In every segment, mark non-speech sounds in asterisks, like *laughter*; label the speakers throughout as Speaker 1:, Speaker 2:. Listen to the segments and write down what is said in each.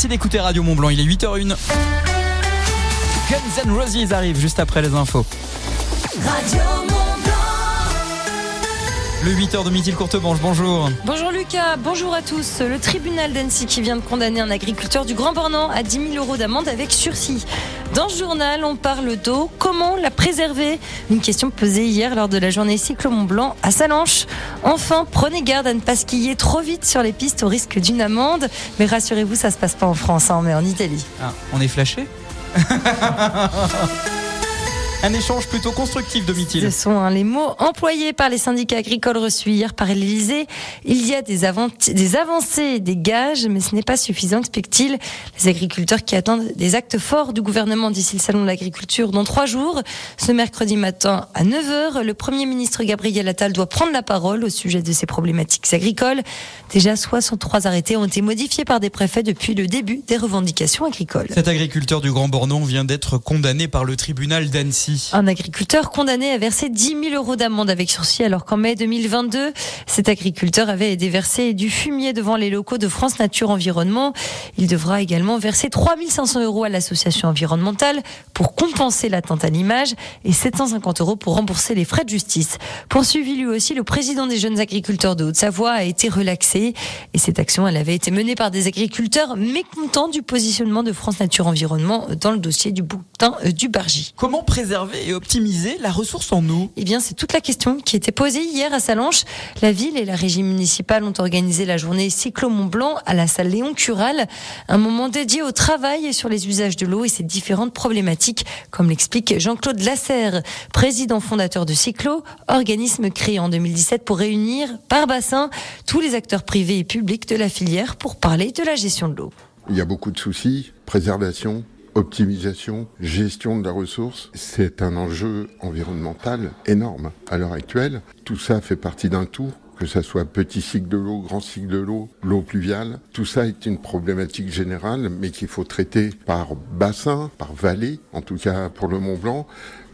Speaker 1: Merci d'écouter Radio Mont Blanc, il est 8h01. Guns N' Roses arrive juste après les infos.
Speaker 2: Radio Mont Blanc.
Speaker 1: Le 8h de midi, courte manche, bonjour.
Speaker 3: Bonjour Lucas, bonjour à tous. Le tribunal d'Annecy qui vient de condamner un agriculteur du Grand Bornand à 10 000 euros d'amende avec sursis. Dans ce journal, on parle d'eau. Comment la préserver? Une question posée hier lors de la journée Cyclo Mont Blanc à Salanches. Enfin, prenez garde à ne pas skier trop vite sur les pistes au risque d'une amende. Mais rassurez-vous, ça se passe pas en France, hein, mais en Italie.
Speaker 1: Ah, on est flashé? *laughs* Un échange plutôt constructif, de Domitil.
Speaker 3: Ce sont hein, les mots employés par les syndicats agricoles reçus hier par l'Elysée. Il y a des, des avancées, des gages, mais ce n'est pas suffisant, explique-t-il. Les agriculteurs qui attendent des actes forts du gouvernement d'ici le salon de l'agriculture dans trois jours. Ce mercredi matin à 9h, le Premier ministre Gabriel Attal doit prendre la parole au sujet de ces problématiques agricoles. Déjà 63 arrêtés ont été modifiés par des préfets depuis le début des revendications agricoles.
Speaker 1: Cet agriculteur du Grand Bornand vient d'être condamné par le tribunal d'Annecy
Speaker 3: un agriculteur condamné à verser 10 000 euros d'amende avec sursis alors qu'en mai 2022, cet agriculteur avait déversé du fumier devant les locaux de France Nature Environnement. Il devra également verser 3 500 euros à l'association environnementale pour compenser l'atteinte à l'image et 750 euros pour rembourser les frais de justice. Poursuivi lui aussi, le président des jeunes agriculteurs de Haute-Savoie a été relaxé et cette action, elle avait été menée par des agriculteurs mécontents du positionnement de France Nature Environnement dans le dossier du boutin euh, du Bargy.
Speaker 1: Comment préserver et optimiser la ressource en eau
Speaker 3: Eh bien, c'est toute la question qui était posée hier à Salanches. La ville et la régie municipale ont organisé la journée Cyclo Mont Blanc à la salle Léon Cural, un moment dédié au travail sur les usages de l'eau et ses différentes problématiques, comme l'explique Jean-Claude Lasserre, président fondateur de Cyclo, organisme créé en 2017 pour réunir par bassin tous les acteurs privés et publics de la filière pour parler de la gestion de l'eau.
Speaker 4: Il y a beaucoup de soucis, préservation, optimisation, gestion de la ressource, c'est un enjeu environnemental énorme à l'heure actuelle. Tout ça fait partie d'un tout que ce soit petit cycle de l'eau, grand cycle de l'eau, l'eau pluviale. Tout ça est une problématique générale, mais qu'il faut traiter par bassin, par vallée, en tout cas pour le Mont Blanc,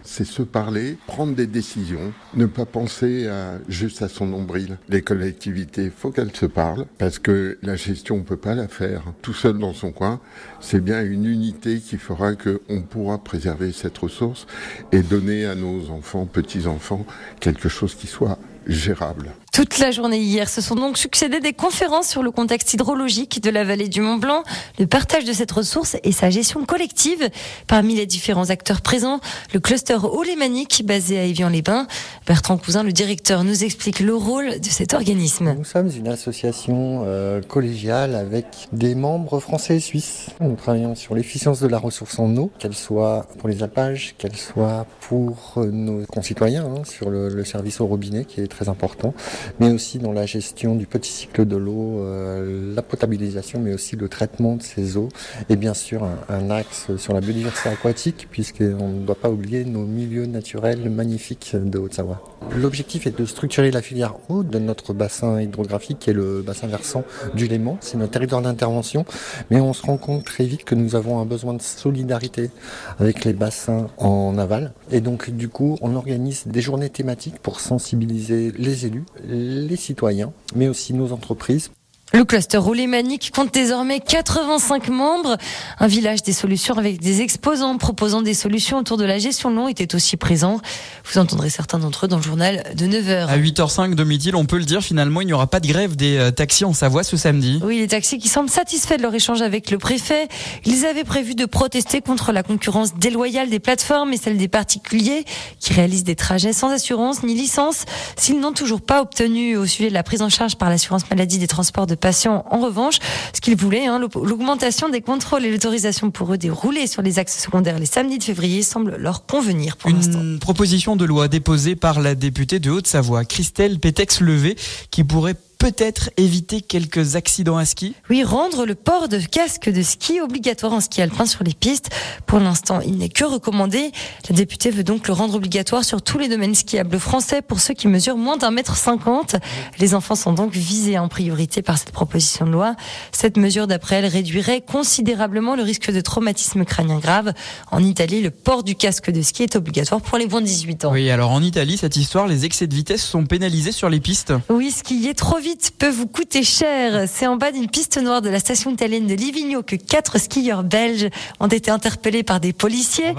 Speaker 4: c'est se parler, prendre des décisions, ne pas penser à, juste à son nombril. Les collectivités, faut qu'elles se parlent, parce que la gestion, on peut pas la faire tout seul dans son coin. C'est bien une unité qui fera qu'on pourra préserver cette ressource et donner à nos enfants, petits-enfants, quelque chose qui soit gérable.
Speaker 3: Toute la journée hier, se sont donc succédé des conférences sur le contexte hydrologique de la vallée du Mont Blanc, le partage de cette ressource et sa gestion collective. Parmi les différents acteurs présents, le cluster Olémanique basé à Évian-les-Bains. Bertrand Cousin, le directeur, nous explique le rôle de cet organisme.
Speaker 5: Nous sommes une association euh, collégiale avec des membres français et suisses. Nous travaillons sur l'efficience de la ressource en eau, qu'elle soit pour les alpages, qu'elle soit pour nos concitoyens, hein, sur le service au robinet qui est très important mais aussi dans la gestion du petit cycle de l'eau, euh, la potabilisation, mais aussi le traitement de ces eaux, et bien sûr un, axe sur la biodiversité aquatique, puisqu'on ne doit pas oublier nos milieux naturels magnifiques de Haute-Savoie. L'objectif est de structurer la filière eau de notre bassin hydrographique, qui est le bassin versant du Léman. C'est notre territoire d'intervention, mais on se rend compte très vite que nous avons un besoin de solidarité avec les bassins en aval. Et donc, du coup, on organise des journées thématiques pour sensibiliser les élus, les citoyens, mais aussi nos entreprises
Speaker 3: le cluster Roulémanique compte désormais 85 membres. Un village des solutions avec des exposants proposant des solutions autour de la gestion de l'eau était aussi présent. Vous entendrez certains d'entre eux dans le journal de 9h.
Speaker 1: À 8h05 de midi, on peut le dire, finalement, il n'y aura pas de grève des euh, taxis en Savoie ce samedi.
Speaker 3: Oui, les taxis qui semblent satisfaits de leur échange avec le préfet. Ils avaient prévu de protester contre la concurrence déloyale des plateformes et celle des particuliers qui réalisent des trajets sans assurance ni licence s'ils n'ont toujours pas obtenu au sujet de la prise en charge par l'assurance maladie des transports de patients. En revanche, ce qu'ils voulaient, hein, l'augmentation des contrôles et l'autorisation pour eux de rouler sur les axes secondaires les samedis de février semble leur convenir pour l'instant.
Speaker 1: Une proposition de loi déposée par la députée de Haute-Savoie, Christelle Pétex-Levé, qui pourrait peut-être éviter quelques accidents à ski?
Speaker 3: Oui, rendre le port de casque de ski obligatoire en ski alpin sur les pistes. Pour l'instant, il n'est que recommandé. La députée veut donc le rendre obligatoire sur tous les domaines skiables français pour ceux qui mesurent moins d'un mètre cinquante. Les enfants sont donc visés en priorité par cette proposition de loi. Cette mesure, d'après elle, réduirait considérablement le risque de traumatisme crânien grave. En Italie, le port du casque de ski est obligatoire pour les moins de 18 ans.
Speaker 1: Oui, alors en Italie, cette histoire, les excès de vitesse sont pénalisés sur les pistes?
Speaker 3: Oui, skier trop vite peut vous coûter cher. C'est en bas d'une piste noire de la station italienne de Livigno que quatre skieurs belges ont été interpellés par des policiers.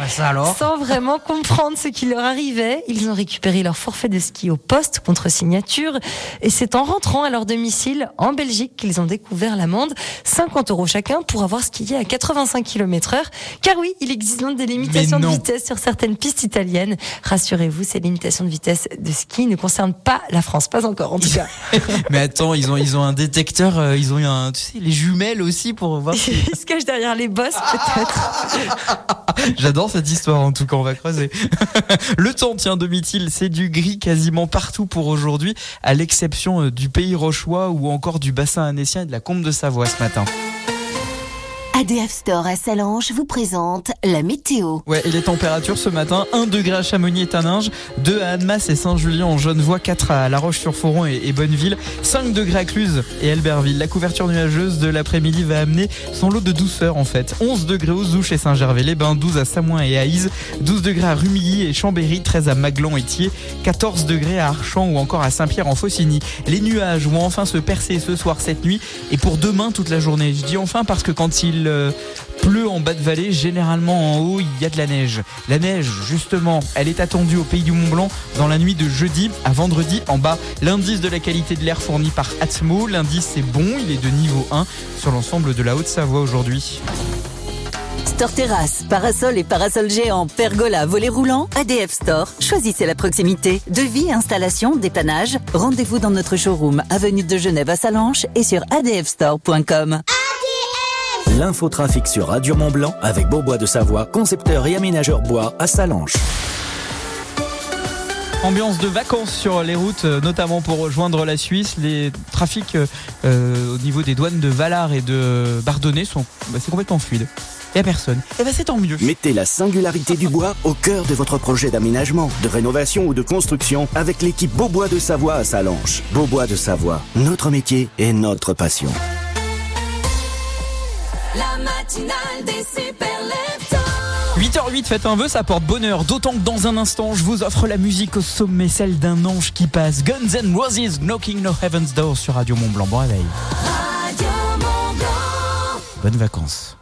Speaker 3: Sans vraiment comprendre ce qui leur arrivait, ils ont récupéré leur forfait de ski au poste contre signature. Et c'est en rentrant à leur domicile en Belgique qu'ils ont découvert l'amende. 50 euros chacun pour avoir skié à 85 km heure. Car oui, il existe donc des limitations de vitesse sur certaines pistes italiennes. Rassurez-vous, ces limitations de vitesse de ski ne concernent pas la France. Pas encore, en tout cas. *laughs*
Speaker 1: Mais attends, ils ont, ils ont un détecteur, euh, ils ont eu un, tu sais, les jumelles aussi pour voir. si- *laughs*
Speaker 3: Ils se cachent derrière les bosses, peut-être. *laughs*
Speaker 1: J'adore cette histoire, en tout cas, on va creuser. *laughs* Le temps, tiens, Domitil, c'est du gris quasiment partout pour aujourd'hui, à l'exception euh, du pays rochois ou encore du bassin annécien et de la combe de Savoie ce matin.
Speaker 2: ADF Store à Salange vous présente la météo.
Speaker 1: Ouais, les températures ce matin, 1 degré à Chamonix et Taninges, 2 à Annemasse et Saint-Julien en Genevois, 4 à La Roche-sur-Foron et, Bonneville, 5 degrés à Cluse et Albertville. La couverture nuageuse de l'après-midi va amener son lot de douceur en fait. 11 degrés aux Ouches et Saint-Gervais-les-Bains, 12 à Samoin et Ise, 12 degrés à Rumilly et Chambéry, 13 à Maglon et Thiers, 14 degrés à Archamps ou encore à Saint-Pierre en Faucigny. Les nuages vont enfin se percer ce soir, cette nuit et pour demain toute la journée. Je dis enfin parce que quand il pleut en bas de vallée, généralement en haut, il y a de la neige. La neige, justement, elle est attendue au pays du Mont Blanc dans la nuit de jeudi à vendredi en bas. L'indice de la qualité de l'air fourni par Atmo, l'indice est bon, il est de niveau 1 sur l'ensemble de la Haute-Savoie aujourd'hui.
Speaker 6: Store Terrasse, parasol et parasol géant, pergola, volet roulant, ADF Store. Choisissez la proximité. Devis, installation, dépannage. Rendez-vous dans notre showroom, avenue de Genève à Salanches et sur adfstore.com.
Speaker 7: L'infotrafic sur Radio Mont Blanc avec Beaubois de Savoie, concepteur et aménageur bois à Salanches.
Speaker 1: Ambiance de vacances sur les routes, euh, notamment pour rejoindre la Suisse. Les trafics euh, euh, au niveau des douanes de Valar et de Bardonnay sont bah, c'est complètement fluide. Il n'y a personne. Et ben c'est tant mieux.
Speaker 7: Mettez la singularité du bois au cœur de votre projet d'aménagement, de rénovation ou de construction avec l'équipe Beaubois de Savoie à Salanches. Beaubois de Savoie, notre métier et notre passion.
Speaker 2: La matinale des super leftos.
Speaker 1: 8h08, faites un vœu, ça porte bonheur. D'autant que dans un instant, je vous offre la musique au sommet, celle d'un ange qui passe. Guns N' Roses, Knocking No Heaven's Door sur Radio Mont Blanc. Bon réveil.
Speaker 2: Radio Mont Blanc.
Speaker 1: Bonnes vacances.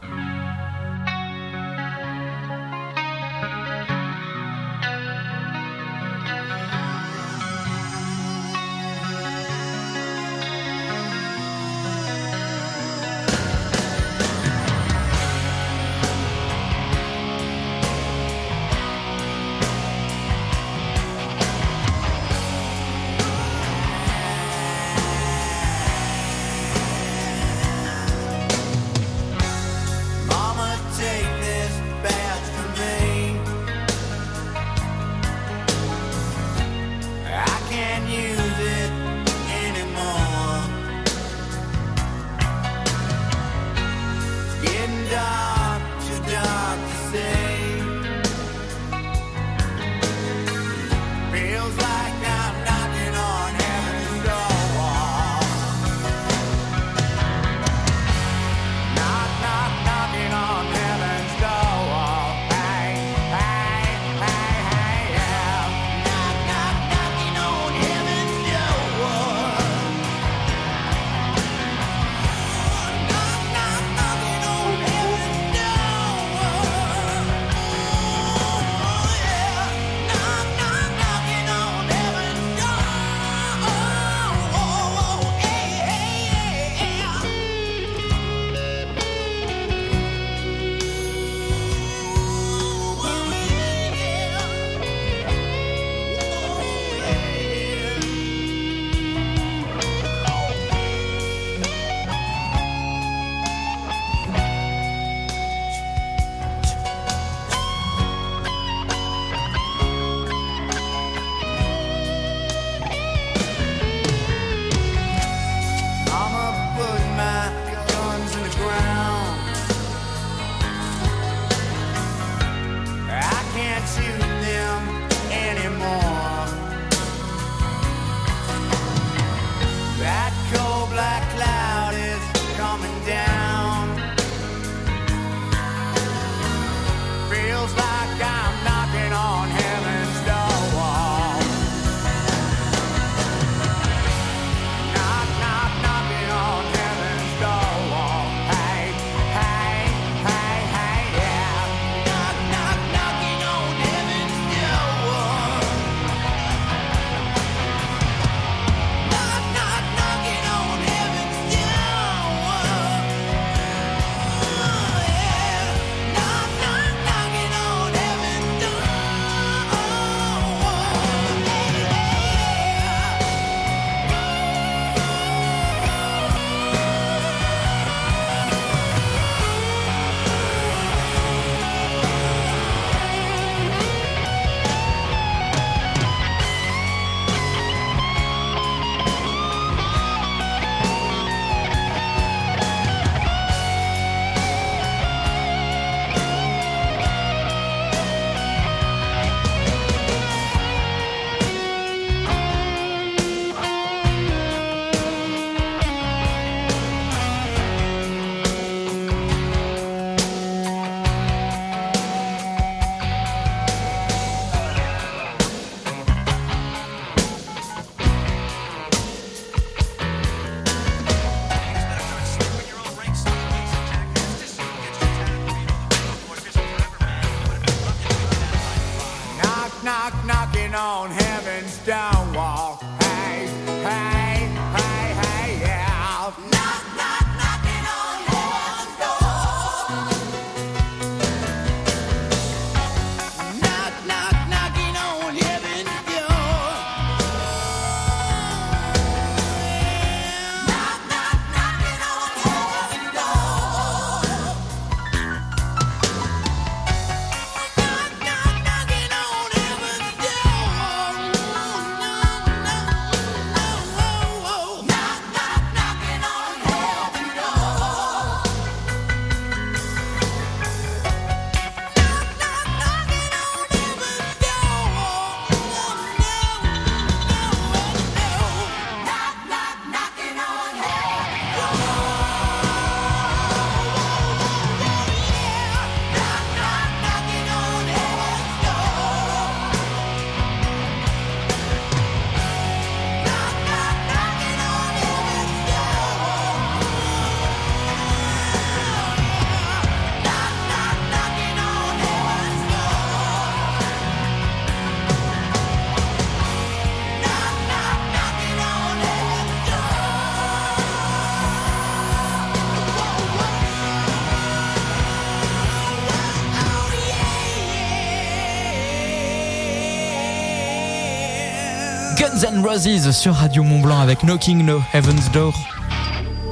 Speaker 1: Guns N' Roses sur Radio Mont Blanc avec Knocking No Heaven's Door.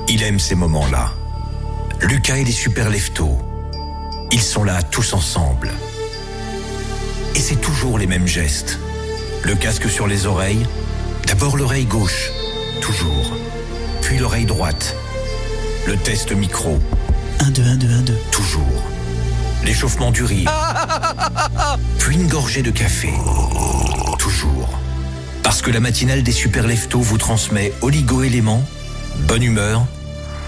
Speaker 8: Il aime ces moments-là. Lucas et les super leftos. Ils sont là tous ensemble. Et c'est toujours les mêmes gestes. Le casque sur les oreilles. D'abord l'oreille gauche. Toujours. Puis l'oreille droite. Le test micro.
Speaker 1: 1, 2, 1, 2, 1, 2.
Speaker 8: Toujours. L'échauffement du rire. *laughs* Puis une gorgée de café. Toujours. Parce que la matinale des super leftos vous transmet oligo-éléments, bonne humeur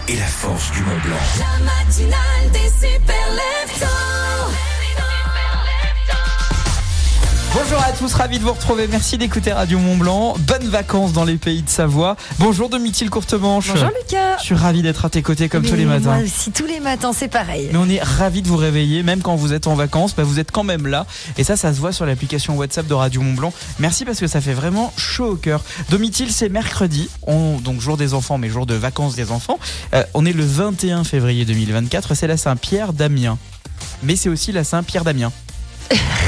Speaker 8: et la force du Mont Blanc.
Speaker 1: Bonjour à tous, ravi de vous retrouver. Merci d'écouter Radio Mont Blanc. Bonnes vacances dans les pays de Savoie. Bonjour Domitil Courtemanche.
Speaker 3: Bonjour Lucas.
Speaker 1: Je suis ravi d'être à tes côtés comme tous les matins.
Speaker 3: Moi aussi, tous les matins, c'est pareil.
Speaker 1: Mais on est ravi de vous réveiller, même quand vous êtes en vacances, bah vous êtes quand même là. Et ça, ça se voit sur l'application WhatsApp de Radio Mont Blanc. Merci parce que ça fait vraiment chaud au cœur. Domitil, c'est mercredi, on, donc jour des enfants, mais jour de vacances des enfants. Euh, on est le 21 février 2024, c'est la Saint-Pierre d'Amiens. Mais c'est aussi la Saint-Pierre d'Amiens.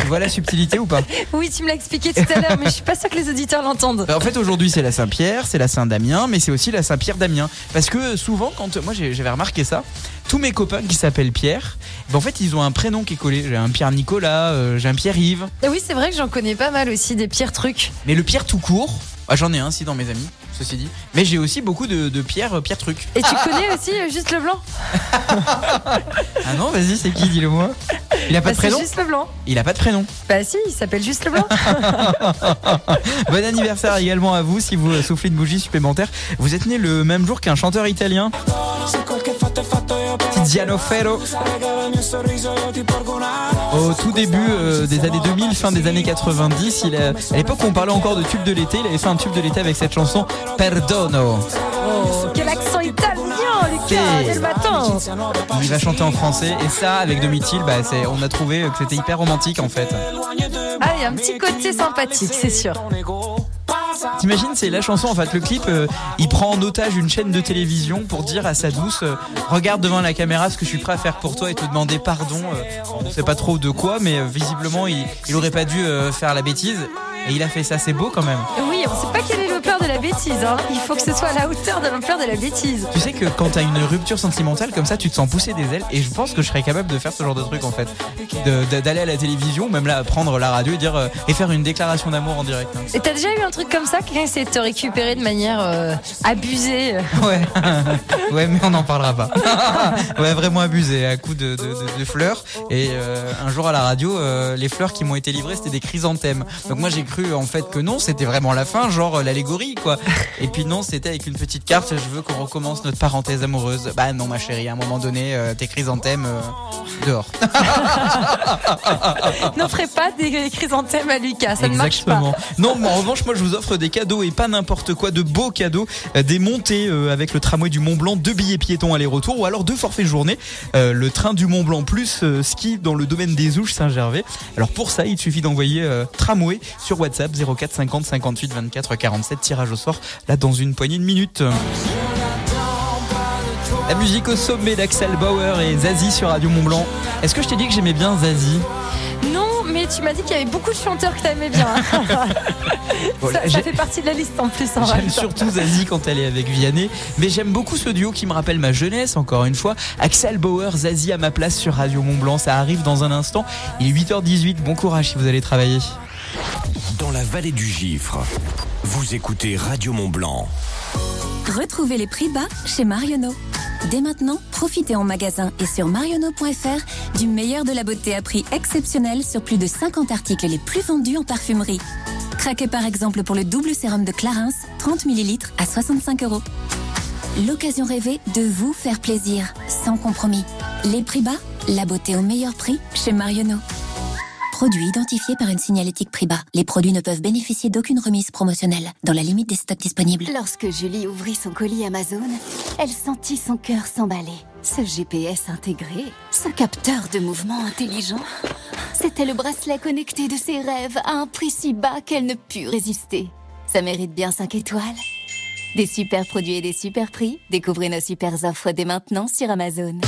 Speaker 1: Voilà la subtilité ou pas *laughs*
Speaker 3: Oui, tu me l'as expliqué tout à l'heure, mais je suis pas sûre que les auditeurs l'entendent.
Speaker 1: Bah, En fait, aujourd'hui, c'est la Saint-Pierre, c'est la Saint-Damien, mais c'est aussi la Saint-Pierre d'Amiens. Parce que souvent, quand moi j'avais remarqué ça, tous mes copains qui s'appellent Pierre, bah, en fait, ils ont un prénom qui est collé. J'ai un Pierre Nicolas, euh, j'ai un Pierre Yves,
Speaker 3: Et oui, c'est vrai que j'en connais pas mal aussi, des pires trucs.
Speaker 1: mais le Pierre tout court. Ah, J'en ai un, si, dans mes amis, ceci dit. Mais j'ai aussi beaucoup de, de Pierre, euh, Pierre Truc.
Speaker 3: Et tu connais aussi euh, Juste le Blanc *laughs*
Speaker 1: Ah non, vas-y, c'est qui, dis-le moi Il a pas
Speaker 3: Bah,
Speaker 1: de
Speaker 3: C'est
Speaker 1: prénom
Speaker 3: Juste le Blanc.
Speaker 1: Il a pas de prénom.
Speaker 3: Bah si, il s'appelle Juste le Blanc. *laughs*
Speaker 1: Bon anniversaire également à vous si vous soufflez une bougie supplémentaire. Vous êtes né le même jour qu'un chanteur italien. Ferro. Au tout début euh, des années 2000, fin des années 90, il a- à l'époque où on parlait encore de tube de l'été, il avait fait un tube de l'été avec cette chanson Perdono.
Speaker 3: Oh, quel accent italien, Lucas,
Speaker 1: Hey.
Speaker 3: dès le matin.
Speaker 1: Il va chanter en français et ça avec Domitil, bah, on a trouvé que c'était hyper romantique en fait.
Speaker 3: Ah, il y a un petit côté sympathique, c'est sûr.
Speaker 1: T'imagines, c'est la chanson en fait. Le clip, euh, il prend en otage une chaîne de télévision pour dire à sa douce euh, Regarde devant la caméra ce que je suis prêt à faire pour toi et te demander pardon. euh, on sait pas trop de quoi, mais visiblement, il, il aurait pas dû faire la bêtise. Et il a fait ça, c'est beau quand même.
Speaker 3: Oui, on sait pas quelle est l'ampleur de la bêtise. Hein. Il faut que ce soit à la hauteur de l'ampleur de la bêtise.
Speaker 1: Tu sais que quand t'as une rupture sentimentale comme ça, tu te sens pousser des ailes. Et je pense que je serais capable de faire ce genre de truc en fait. D'aller à la télévision, même là, prendre la radio et dire euh, et faire une déclaration d'amour en direct. hein.
Speaker 3: Et t'as déjà eu un truc comme ça Quelqu'un essaie de te récupérer de manière euh, abusée *laughs*
Speaker 1: Ouais, *laughs* ouais, mais on n'en parlera pas. *laughs* ouais, vraiment abusé, à coup de, de, de- de fleurs. Et euh, un jour à la radio, euh, les fleurs qui m'ont été livrées, c'était des chrysanthèmes. Donc moi j'ai cru en fait que non, c'était vraiment la fin, genre l'allégorie quoi. Et puis non, c'était avec une petite carte. Je veux qu'on recommence notre parenthèse amoureuse. Bah non, ma chérie, à un moment donné, tes chrysanthèmes dehors. *laughs*
Speaker 3: N'offrez pas des chrysanthèmes à Lucas, ça ne marche pas.
Speaker 1: Exactement. Non, mais en revanche, moi, je vous offre des cadeaux et pas n'importe quoi, de beaux cadeaux, Euh, des montées euh, avec le tramway du Mont Blanc, deux billets piétons aller-retour, ou alors deux forfaits journée, euh, le train du Mont Blanc plus ski dans le domaine des Ouches Saint-Gervais. Alors pour ça, il suffit d'envoyer tramway sur WhatsApp 04 50 58 24 47, tirage au sort là dans une poignée de minutes. La musique au sommet d'Axel Bauer et Zazie sur Radio Mont Blanc. Est-ce que je t'ai dit que j'aimais bien Zazie?
Speaker 3: Non, mais tu m'as dit qu'il y avait beaucoup de chanteurs que t'aimais bien.
Speaker 1: Voilà, *laughs*
Speaker 3: ça, ça fait partie de la liste en plus. en
Speaker 1: J'aime surtout Zazie quand elle est avec Vianney, mais j'aime beaucoup ce duo qui me rappelle ma jeunesse, encore une fois. Axel Bauer, Zazie à ma place sur Radio Mont Blanc, ça arrive dans un instant. Il est 8h18, bon courage si vous allez travailler.
Speaker 8: Dans la vallée du Gifre, vous écoutez Radio Mont Blanc.
Speaker 9: Retrouvez les prix bas chez Marionneau. Dès maintenant, profitez en magasin et sur marionneau.fr du meilleur de la beauté à prix exceptionnel sur plus de 50 articles les plus vendus en parfumerie. Craquez par exemple pour le double sérum de Clarins, 30 ml à 65 euros. L'occasion rêvée de vous faire plaisir, sans compromis. Les prix bas, la beauté au meilleur prix chez Marionneau. Produit identifié par une signalétique prix bas. Les produits ne peuvent bénéficier d'aucune remise promotionnelle, dans la limite des stocks disponibles.
Speaker 2: Lorsque Julie ouvrit son colis Amazon, elle sentit son cœur s'emballer. Ce GPS intégré, ce capteur de mouvement intelligent, c'était le bracelet connecté de ses rêves à un prix si bas qu'elle ne put résister. Ça mérite bien 5 étoiles. Des super produits et des super prix, découvrez nos super offres dès maintenant sur Amazon.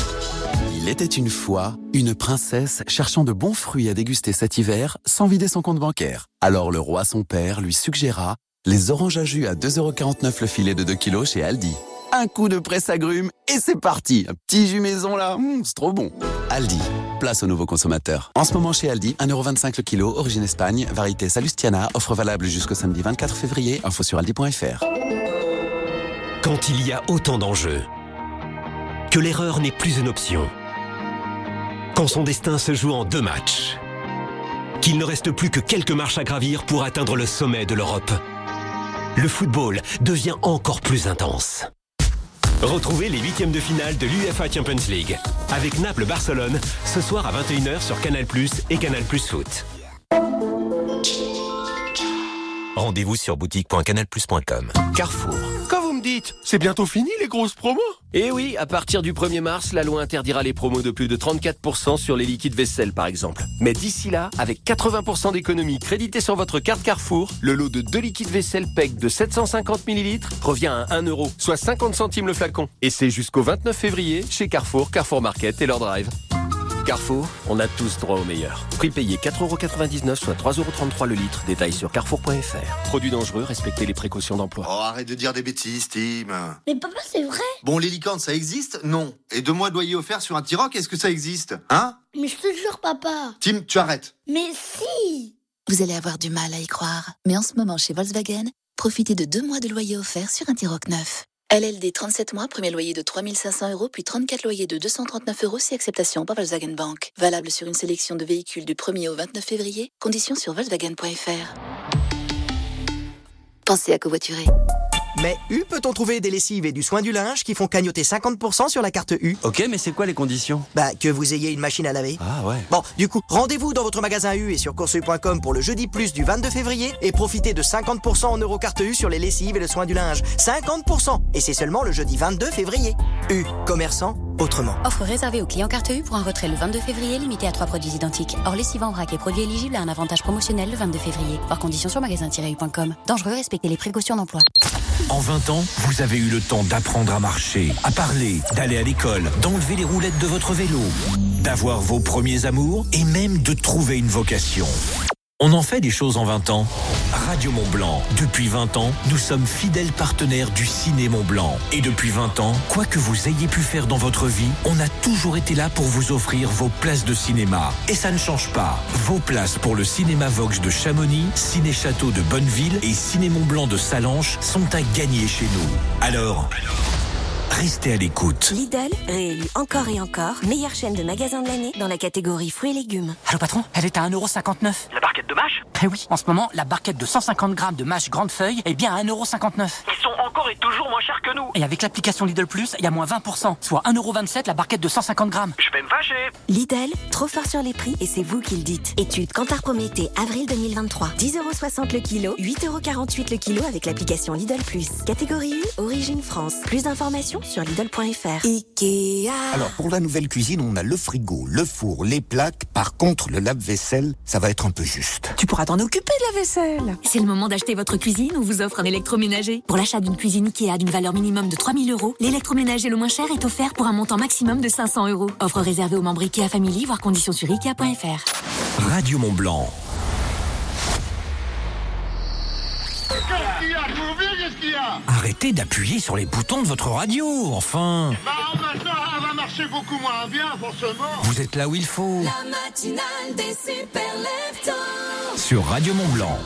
Speaker 10: Il était une fois une princesse cherchant de bons fruits à déguster cet hiver sans vider son compte bancaire. Alors le roi son père lui suggéra les oranges à jus à 2,49€ le filet de 2 kilos chez Aldi. Un coup de presse agrumes et c'est parti Un petit jus maison là, hum, c'est trop bon Aldi, place aux nouveaux consommateurs. En ce moment chez Aldi, 1,25€ le kilo, origine Espagne, variété Salustiana, offre valable jusqu'au samedi 24 février, info sur aldi.fr.
Speaker 11: Quand il y a autant d'enjeux, que l'erreur n'est plus une option, quand son destin se joue en deux matchs, qu'il ne reste plus que quelques marches à gravir pour atteindre le sommet de l'Europe, le football devient encore plus intense. Retrouvez les huitièmes de finale de l'UEFA Champions League avec Naples-Barcelone ce soir à 21h sur Canal+ et Canal+ Foot. Rendez-vous sur boutique.canalplus.com.
Speaker 12: Carrefour. Quand vous dites, c'est bientôt fini les grosses promos
Speaker 13: Et oui, à partir du 1er mars, la loi interdira les promos de plus de 34% sur les liquides vaisselle par exemple. Mais d'ici là, avec 80% d'économie créditée sur votre carte Carrefour, le lot de deux liquides vaisselle PEC de 750 ml revient à 1 euro, soit 50 centimes le flacon. Et c'est jusqu'au 29 février chez Carrefour, Carrefour Market et leur drive. Carrefour, on a tous droit au meilleur. Prix payé 4,99€, soit 3,33€ le litre. Détail sur carrefour.fr. Produit dangereux, respectez les précautions d'emploi.
Speaker 14: Oh, arrête de dire des bêtises, Tim.
Speaker 15: Mais papa, c'est vrai
Speaker 14: Bon, les licornes, ça existe? Non. Et deux mois de loyer offert sur un T-Roc, est-ce que ça existe? Hein?
Speaker 15: Mais je te jure, papa
Speaker 14: Tim, tu arrêtes.
Speaker 15: Mais si
Speaker 9: Vous allez avoir du mal à y croire, mais en ce moment chez Volkswagen, profitez de deux mois de loyer offert sur un T-Roc neuf. LLD 37 mois, premier loyer de 3500 euros, puis 34 loyers de 239 euros si acceptation par Volkswagen Bank. Valable sur une sélection de véhicules du 1er au 29 février. Conditions sur Volkswagen.fr. Pensez à covoiturer.
Speaker 16: Mais U peut-on trouver des lessives et du soin du linge qui font cagnoter 50% sur la carte U?
Speaker 10: Ok, mais c'est quoi les conditions?
Speaker 16: Bah, que vous ayez une machine à laver.
Speaker 10: Ah ouais.
Speaker 16: Bon, du coup, rendez-vous dans votre magasin U et sur coursu.com pour le jeudi plus du 22 février et profitez de 50% en euros carte U sur les lessives et le soin du linge. 50% Et c'est seulement le jeudi 22 février. U, commerçant, autrement.
Speaker 17: Offre réservée aux clients carte U pour un retrait le 22 février limité à trois produits identiques. Or, lessive en vrac et produits éligibles à un avantage promotionnel le 22 février. Par condition sur magasin-u.com. Dangereux, respectez les précautions d'emploi.
Speaker 8: En 20 ans, vous avez eu le temps d'apprendre à marcher, à parler, d'aller à l'école, d'enlever les roulettes de votre vélo, d'avoir vos premiers amours et même de trouver une vocation. On en fait des choses en 20 ans. Radio Mont Blanc. Depuis 20 ans, nous sommes fidèles partenaires du Ciné Mont Blanc. Et depuis 20 ans, quoi que vous ayez pu faire dans votre vie, on a toujours été là pour vous offrir vos places de cinéma. Et ça ne change pas. Vos places pour le Cinéma Vox de Chamonix, Ciné Château de Bonneville et Ciné Mont Blanc de Salanches sont à gagner chez nous. Alors, restez à l'écoute.
Speaker 18: Lidl, réélu encore et encore, meilleure chaîne de magasins de l'année dans la catégorie fruits et légumes.
Speaker 19: Allô patron, elle est à 1,59€.
Speaker 20: La barquette de mâche?
Speaker 19: Eh oui, en ce moment, la barquette de 150 grammes de mâche grande feuille est bien à 1,59€.
Speaker 21: Ils sont encore et toujours moins chers que nous.
Speaker 19: Et avec l'application Lidl Plus, il y a moins 20%, soit 1,27€ la barquette de 150 grammes.
Speaker 21: Je vais me fâcher.
Speaker 2: Lidl, trop fort sur les prix et c'est vous qui le dites. Étude Cantar Prométhée, avril 2023. 10,60€ le kilo, 8,48€ le kilo avec l'application Lidl Plus. Catégorie 1, origine France. Plus d'informations sur Lidl.fr. Ikea.
Speaker 22: Alors, pour la nouvelle cuisine, on a le frigo, le four, les plaques. Par contre, le lave-vaisselle, ça va être un peu juste.
Speaker 23: Tu pourras t'en occuper de la vaisselle. C'est le moment d'acheter votre cuisine, on vous offre un électroménager? Pour l'achat d'une cuisine Ikea d'une valeur minimum de 3000 euros, l'électroménager le moins cher est offert pour un montant maximum de 500 euros. Offre réservée aux membres Ikea Family, voire conditions sur Ikea.fr.
Speaker 24: Radio Mont Blanc.
Speaker 7: Qu'est-ce qu'il y a Je vous dis qu'est-ce qu'il y a
Speaker 24: Arrêtez d'appuyer sur les boutons de votre radio, enfin.
Speaker 7: Bah maintenant, elle va marcher beaucoup moins bien, forcément.
Speaker 24: Vous êtes là où il faut.
Speaker 7: La matinale des super
Speaker 24: Sur Radio Mont Blanc.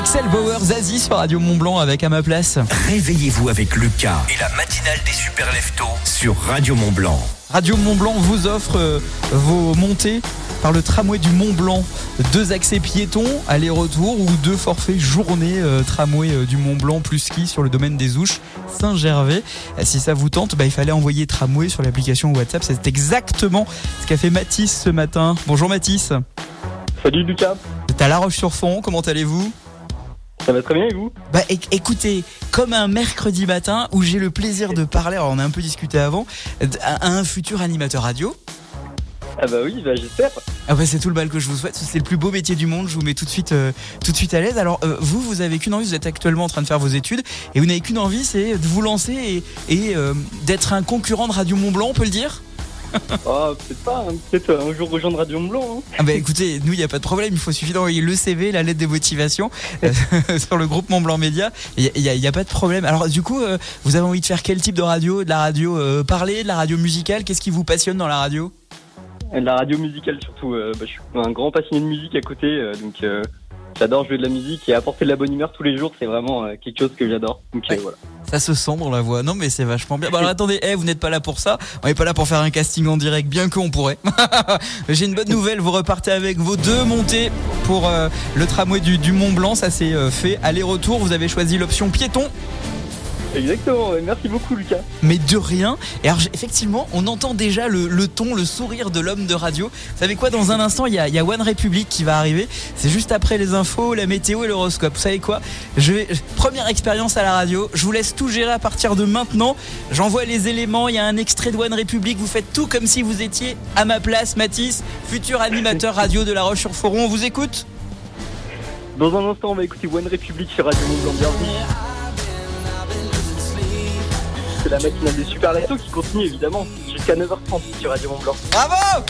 Speaker 1: Axel Bauer, Zazie sur Radio Mont Blanc avec à ma place.
Speaker 8: Réveillez-vous avec Lucas et la matinale des super leftos sur Radio Mont Blanc.
Speaker 1: Radio Mont Blanc vous offre euh, vos montées par le tramway du Mont Blanc. Deux accès piétons, aller-retour ou deux forfaits journée euh, tramway euh, du Mont Blanc plus ski sur le domaine des Ouches Saint-Gervais. Si ça vous tente, bah, il fallait envoyer tramway sur l'application WhatsApp. C'est exactement ce qu'a fait Mathis ce matin. Bonjour Mathis.
Speaker 25: Salut Lucas.
Speaker 1: T'es à La Roche-sur-Fonds, comment allez-vous?
Speaker 25: Ça va très bien et vous?
Speaker 1: Bah éc- écoutez, comme un mercredi matin où j'ai le plaisir de parler, alors on a un peu discuté avant, à un futur animateur radio.
Speaker 25: Ah bah oui, bah j'espère.
Speaker 1: Ah bah c'est tout le bal que je vous souhaite, c'est le plus beau métier du monde, je vous mets tout de suite euh, tout de suite à l'aise. Alors euh, vous vous avez qu'une envie, vous êtes actuellement en train de faire vos études et vous n'avez qu'une envie, c'est de vous lancer et, et, euh, d'être un concurrent de Radio Mont Blanc, on peut le dire?
Speaker 25: Ah, peut-être pas, hein. peut-être euh, un jour rejoindre Radio Blanc. hein.
Speaker 1: Ah bah écoutez, nous il n'y a pas de problème, il faut suffit d'envoyer le CV, la lettre de motivation euh, *laughs* sur le groupe Mont Blanc Média, il n'y a, il y a pas de problème. Alors du coup, euh, vous avez envie de faire quel type de radio? De la radio euh, parlée, de la radio musicale? Qu'est-ce qui vous passionne dans la radio?
Speaker 25: La radio musicale surtout. bah, je suis un grand passionné de musique à côté, donc j'adore jouer de la musique et apporter de la bonne humeur tous les jours, c'est vraiment quelque chose que j'adore. Donc voilà.
Speaker 1: Ça se sent dans la voix. Non, mais c'est vachement bien. Bon, alors attendez, eh, vous n'êtes pas là pour ça. On n'est pas là pour faire un casting en direct, bien qu'on pourrait. *laughs* J'ai une bonne nouvelle. Vous repartez avec vos deux montées pour euh, le tramway du, du Mont Blanc. Ça c'est euh, fait. Aller-retour. Vous avez choisi l'option piéton.
Speaker 25: Exactement, merci beaucoup Lucas.
Speaker 1: Mais de rien. Et alors, effectivement, on entend déjà le, le ton, le sourire de l'homme de radio. Vous savez quoi Dans un instant, il y a, y a One Republic qui va arriver. C'est juste après les infos, la météo et l'horoscope. Vous savez quoi? Je vais première expérience à la radio. Je vous laisse tout gérer à partir de maintenant. J'envoie les éléments. Il y a un extrait de One Republic. Vous faites tout comme si vous étiez à ma place, Mathis, futur animateur radio de La Roche-sur-Foron. On vous écoute?
Speaker 25: Dans un instant, on va écouter One Republic sur Radio Mont. Bienvenue. C'est la matinale des super leftos qui continue évidemment jusqu'à 9h30 sur Radio Mont Blanc.
Speaker 1: Bravo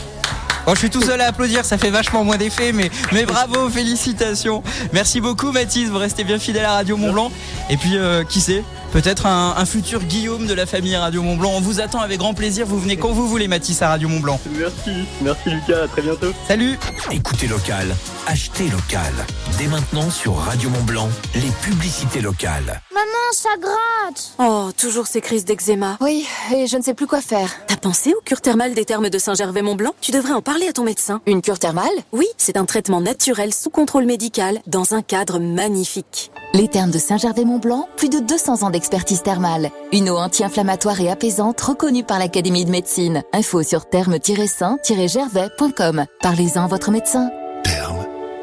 Speaker 1: Bon, je suis tout seul à applaudir, ça fait vachement moins d'effet, mais, mais bravo, félicitations. Merci beaucoup, Mathis. Vous restez bien fidèle à Radio Mont Blanc. Et puis, euh, qui sait, peut-être un, un futur Guillaume de la famille Radio Mont Blanc. On vous attend avec grand plaisir. Vous venez quand vous voulez, Mathis, à Radio Mont Blanc.
Speaker 25: Merci, merci Lucas, à très bientôt.
Speaker 1: Salut
Speaker 8: Écoutez local, achetez local. Dès maintenant sur Radio Mont Blanc, les publicités locales.
Speaker 15: Maman, ça gratte
Speaker 26: Oh, toujours ces crises d'eczéma. Oui, et je ne sais plus quoi faire. T'as pensé aux cures thermales des thermes de Saint-Gervais-Mont-Blanc? Tu devrais en parler à ton médecin. Une cure thermale? Oui, c'est un traitement naturel sous contrôle médical dans un cadre magnifique.
Speaker 9: Les thermes de Saint-Gervais-Mont-Blanc, plus de 200 ans d'expertise thermale. Une eau anti-inflammatoire et apaisante reconnue par l'Académie de médecine. Info sur thermes-saint-gervais.com. Parlez-en à votre médecin.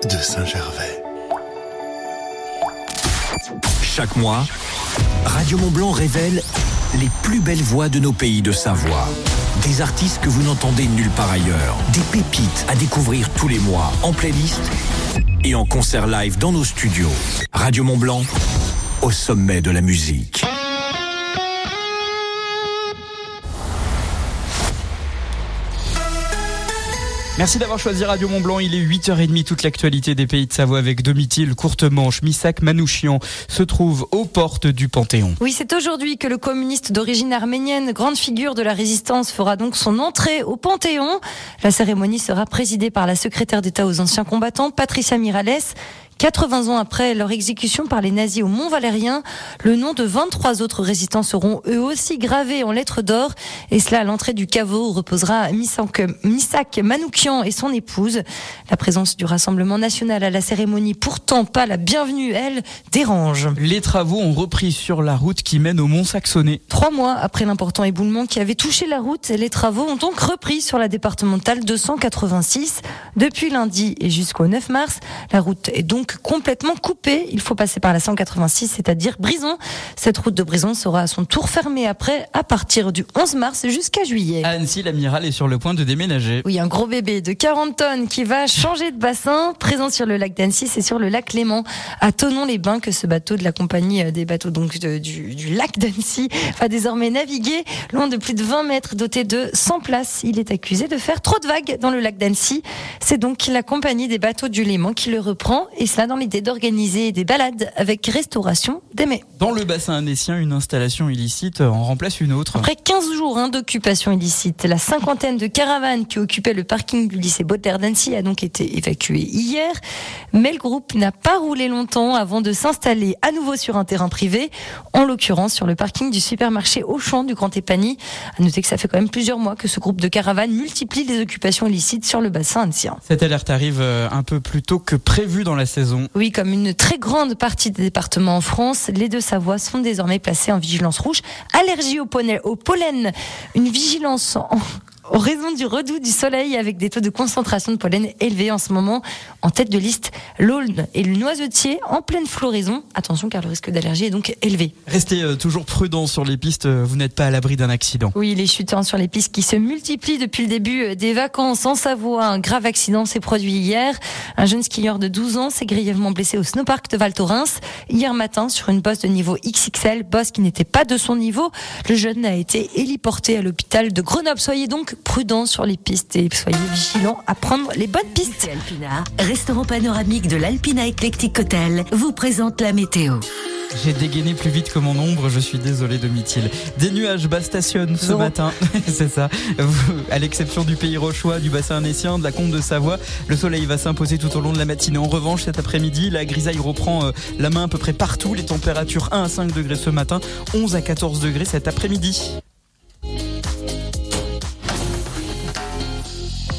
Speaker 27: de Saint-Gervais.
Speaker 8: Chaque mois, Radio Mont Blanc révèle les plus belles voix de nos pays de Savoie. Des artistes que vous n'entendez nulle part ailleurs. Des pépites à découvrir tous les mois en playlist et en concert live dans nos studios. Radio Mont Blanc, au sommet de la musique.
Speaker 1: Merci d'avoir choisi Radio Mont Blanc. Il est 8h30. Toute l'actualité des pays de Savoie avec Domitil, Courte Manche, Missac, Manouchian se trouve aux portes du Panthéon.
Speaker 3: Oui, c'est aujourd'hui que le communiste d'origine arménienne, grande figure de la résistance, fera donc son entrée au Panthéon. La cérémonie sera présidée par la secrétaire d'État aux anciens combattants, Patricia Mirales. 80 ans après leur exécution par les nazis au Mont Valérien, le nom de 23 autres résistants seront eux aussi gravés en lettres d'or. Et cela à l'entrée du caveau où reposera Misak Manoukian et son épouse. La présence du Rassemblement national à la cérémonie, pourtant pas la bienvenue, elle, dérange.
Speaker 1: Les travaux ont repris sur la route qui mène au Mont Saxonnet.
Speaker 3: Trois mois après l'important éboulement qui avait touché la route, les travaux ont donc repris sur la départementale 286. Depuis lundi et jusqu'au 9 mars, la route est donc complètement coupée. Il faut passer par la 186, c'est-à-dire Brison. Cette route de Brison sera à son tour fermée après, à partir du 11 mars jusqu'à juillet.
Speaker 1: À Annecy, l'amiral est sur le point de déménager.
Speaker 3: Oui, un gros bébé de 40 tonnes qui va changer de bassin, présent sur le lac d'Annecy, c'est sur le lac Léman, à Tonon-les-Bains, que ce bateau de la compagnie euh, des bateaux donc de- du, du lac d'Annecy va désormais naviguer loin de plus de 20 mètres, doté de 100 places. Il est accusé de faire trop de vagues dans le lac d'Annecy. C'est donc la compagnie des bateaux du Léman qui le reprend, et cela dans l'idée d'organiser des balades avec restauration des mets.
Speaker 1: Dans le bassin annécien, une installation illicite en remplace une autre.
Speaker 3: Après 15 jours hein, d'occupation illicite, la cinquantaine de caravanes qui occupaient le parking du lycée Baudelaire d'Annecy a donc été évacuée hier. Mais le groupe n'a pas roulé longtemps avant de s'installer à nouveau sur un terrain privé, en l'occurrence sur le parking du supermarché Auchan du Grand Épany. À noter que ça fait quand même plusieurs mois que ce groupe de caravanes multiplie les occupations illicites sur le bassin ancien.
Speaker 1: Cette alerte arrive euh, un peu plus tôt que prévu dans la saison.
Speaker 3: Oui, comme une très grande partie des départements en France, les deux Savoie sont désormais placés en vigilance rouge. Allergie au au pollen une vigilance en, en raison du redout du soleil avec des taux de concentration de pollen élevés en ce moment. En tête de liste, l'aulne et le noisetier en pleine floraison. Attention car le risque d'allergie est donc élevé.
Speaker 1: Restez euh, toujours prudents sur les pistes, euh, vous n'êtes pas à l'abri d'un accident.
Speaker 3: Oui, les chutes sur les pistes qui se multiplient depuis le début euh, des vacances en Savoie. Un grave accident s'est produit hier. Un jeune skieur de 12 ans s'est grièvement blessé au snowpark de Val Thorens hier matin sur une bosse de niveau XXL, bosse qui n'était pas de son niveau. Le jeune a été héliporté à l'hôpital de Grenoble. Soyez donc prudents sur les pistes et soyez vigilants à prendre les bonnes pistes.
Speaker 23: Alpina, restaurant panoramique de l'Alpina Eclectic Hotel, vous présente la météo.
Speaker 1: J'ai dégainé plus vite que mon ombre, je suis désolé Domitil. Des nuages bas stationnent ce
Speaker 3: Non.
Speaker 1: matin, *laughs* c'est ça. À l'exception du pays rochois, du bassin annécien, de la Comte de Savoie, le soleil va s'imposer tout au long de la matinée. En revanche, cet après-midi, la grisaille reprend euh, la main à peu près partout. Les températures 1 à 5 degrés ce matin, 11 à 14 degrés cet après-midi.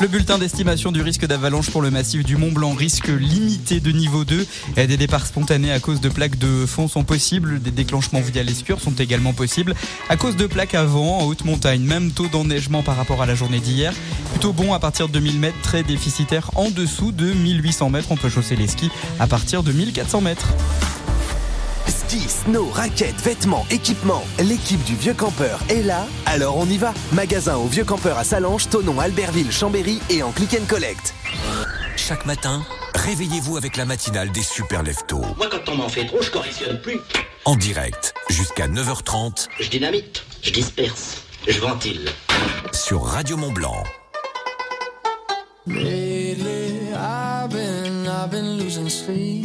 Speaker 1: Le bulletin d'estimation du risque d'avalanche pour le massif du Mont Blanc, risque limité de niveau 2. Et Des départs spontanés à cause de plaques de fond sont possibles. Des déclenchements via l'escure sont également possibles. À cause de plaques à vent en haute montagne, même taux d'enneigement par rapport à la journée d'hier. Plutôt bon à partir de 2000 mètres, très déficitaire en dessous de 1800 mètres. On peut chausser les skis à partir de 1400 mètres.
Speaker 28: Ski, snow, raquettes, vêtements, équipements. L'équipe du Vieux Campeur est là, alors on y va. Magasin au Vieux Campeur à Salange, Tonon, Albertville, Chambéry et en click and collect.
Speaker 8: Chaque matin, réveillez-vous avec la matinale des super leftos.
Speaker 29: Moi, quand on m'en fait trop, je correctionne plus.
Speaker 8: En direct, jusqu'à 9h30
Speaker 29: Je dynamite, je disperse, je ventile.
Speaker 8: sur Radio Mont Blanc.
Speaker 24: Lately, I've been, I've been losing sleep,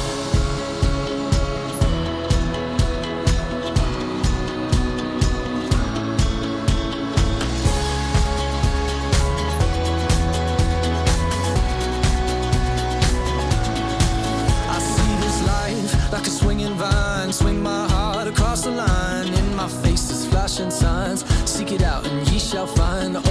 Speaker 24: Like a swinging vine. Swing my heart across the line. In my face is flashing signs. Seek it out and ye shall find.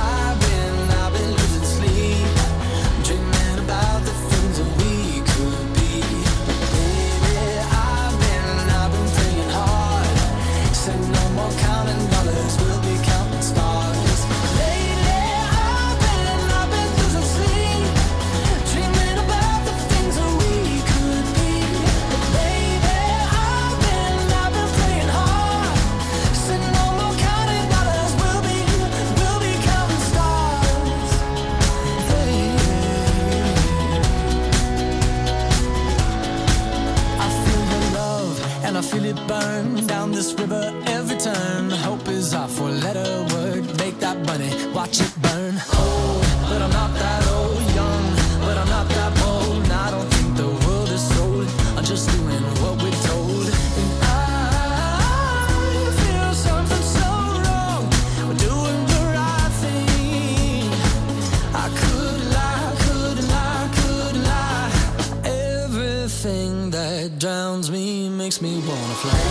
Speaker 24: Fly.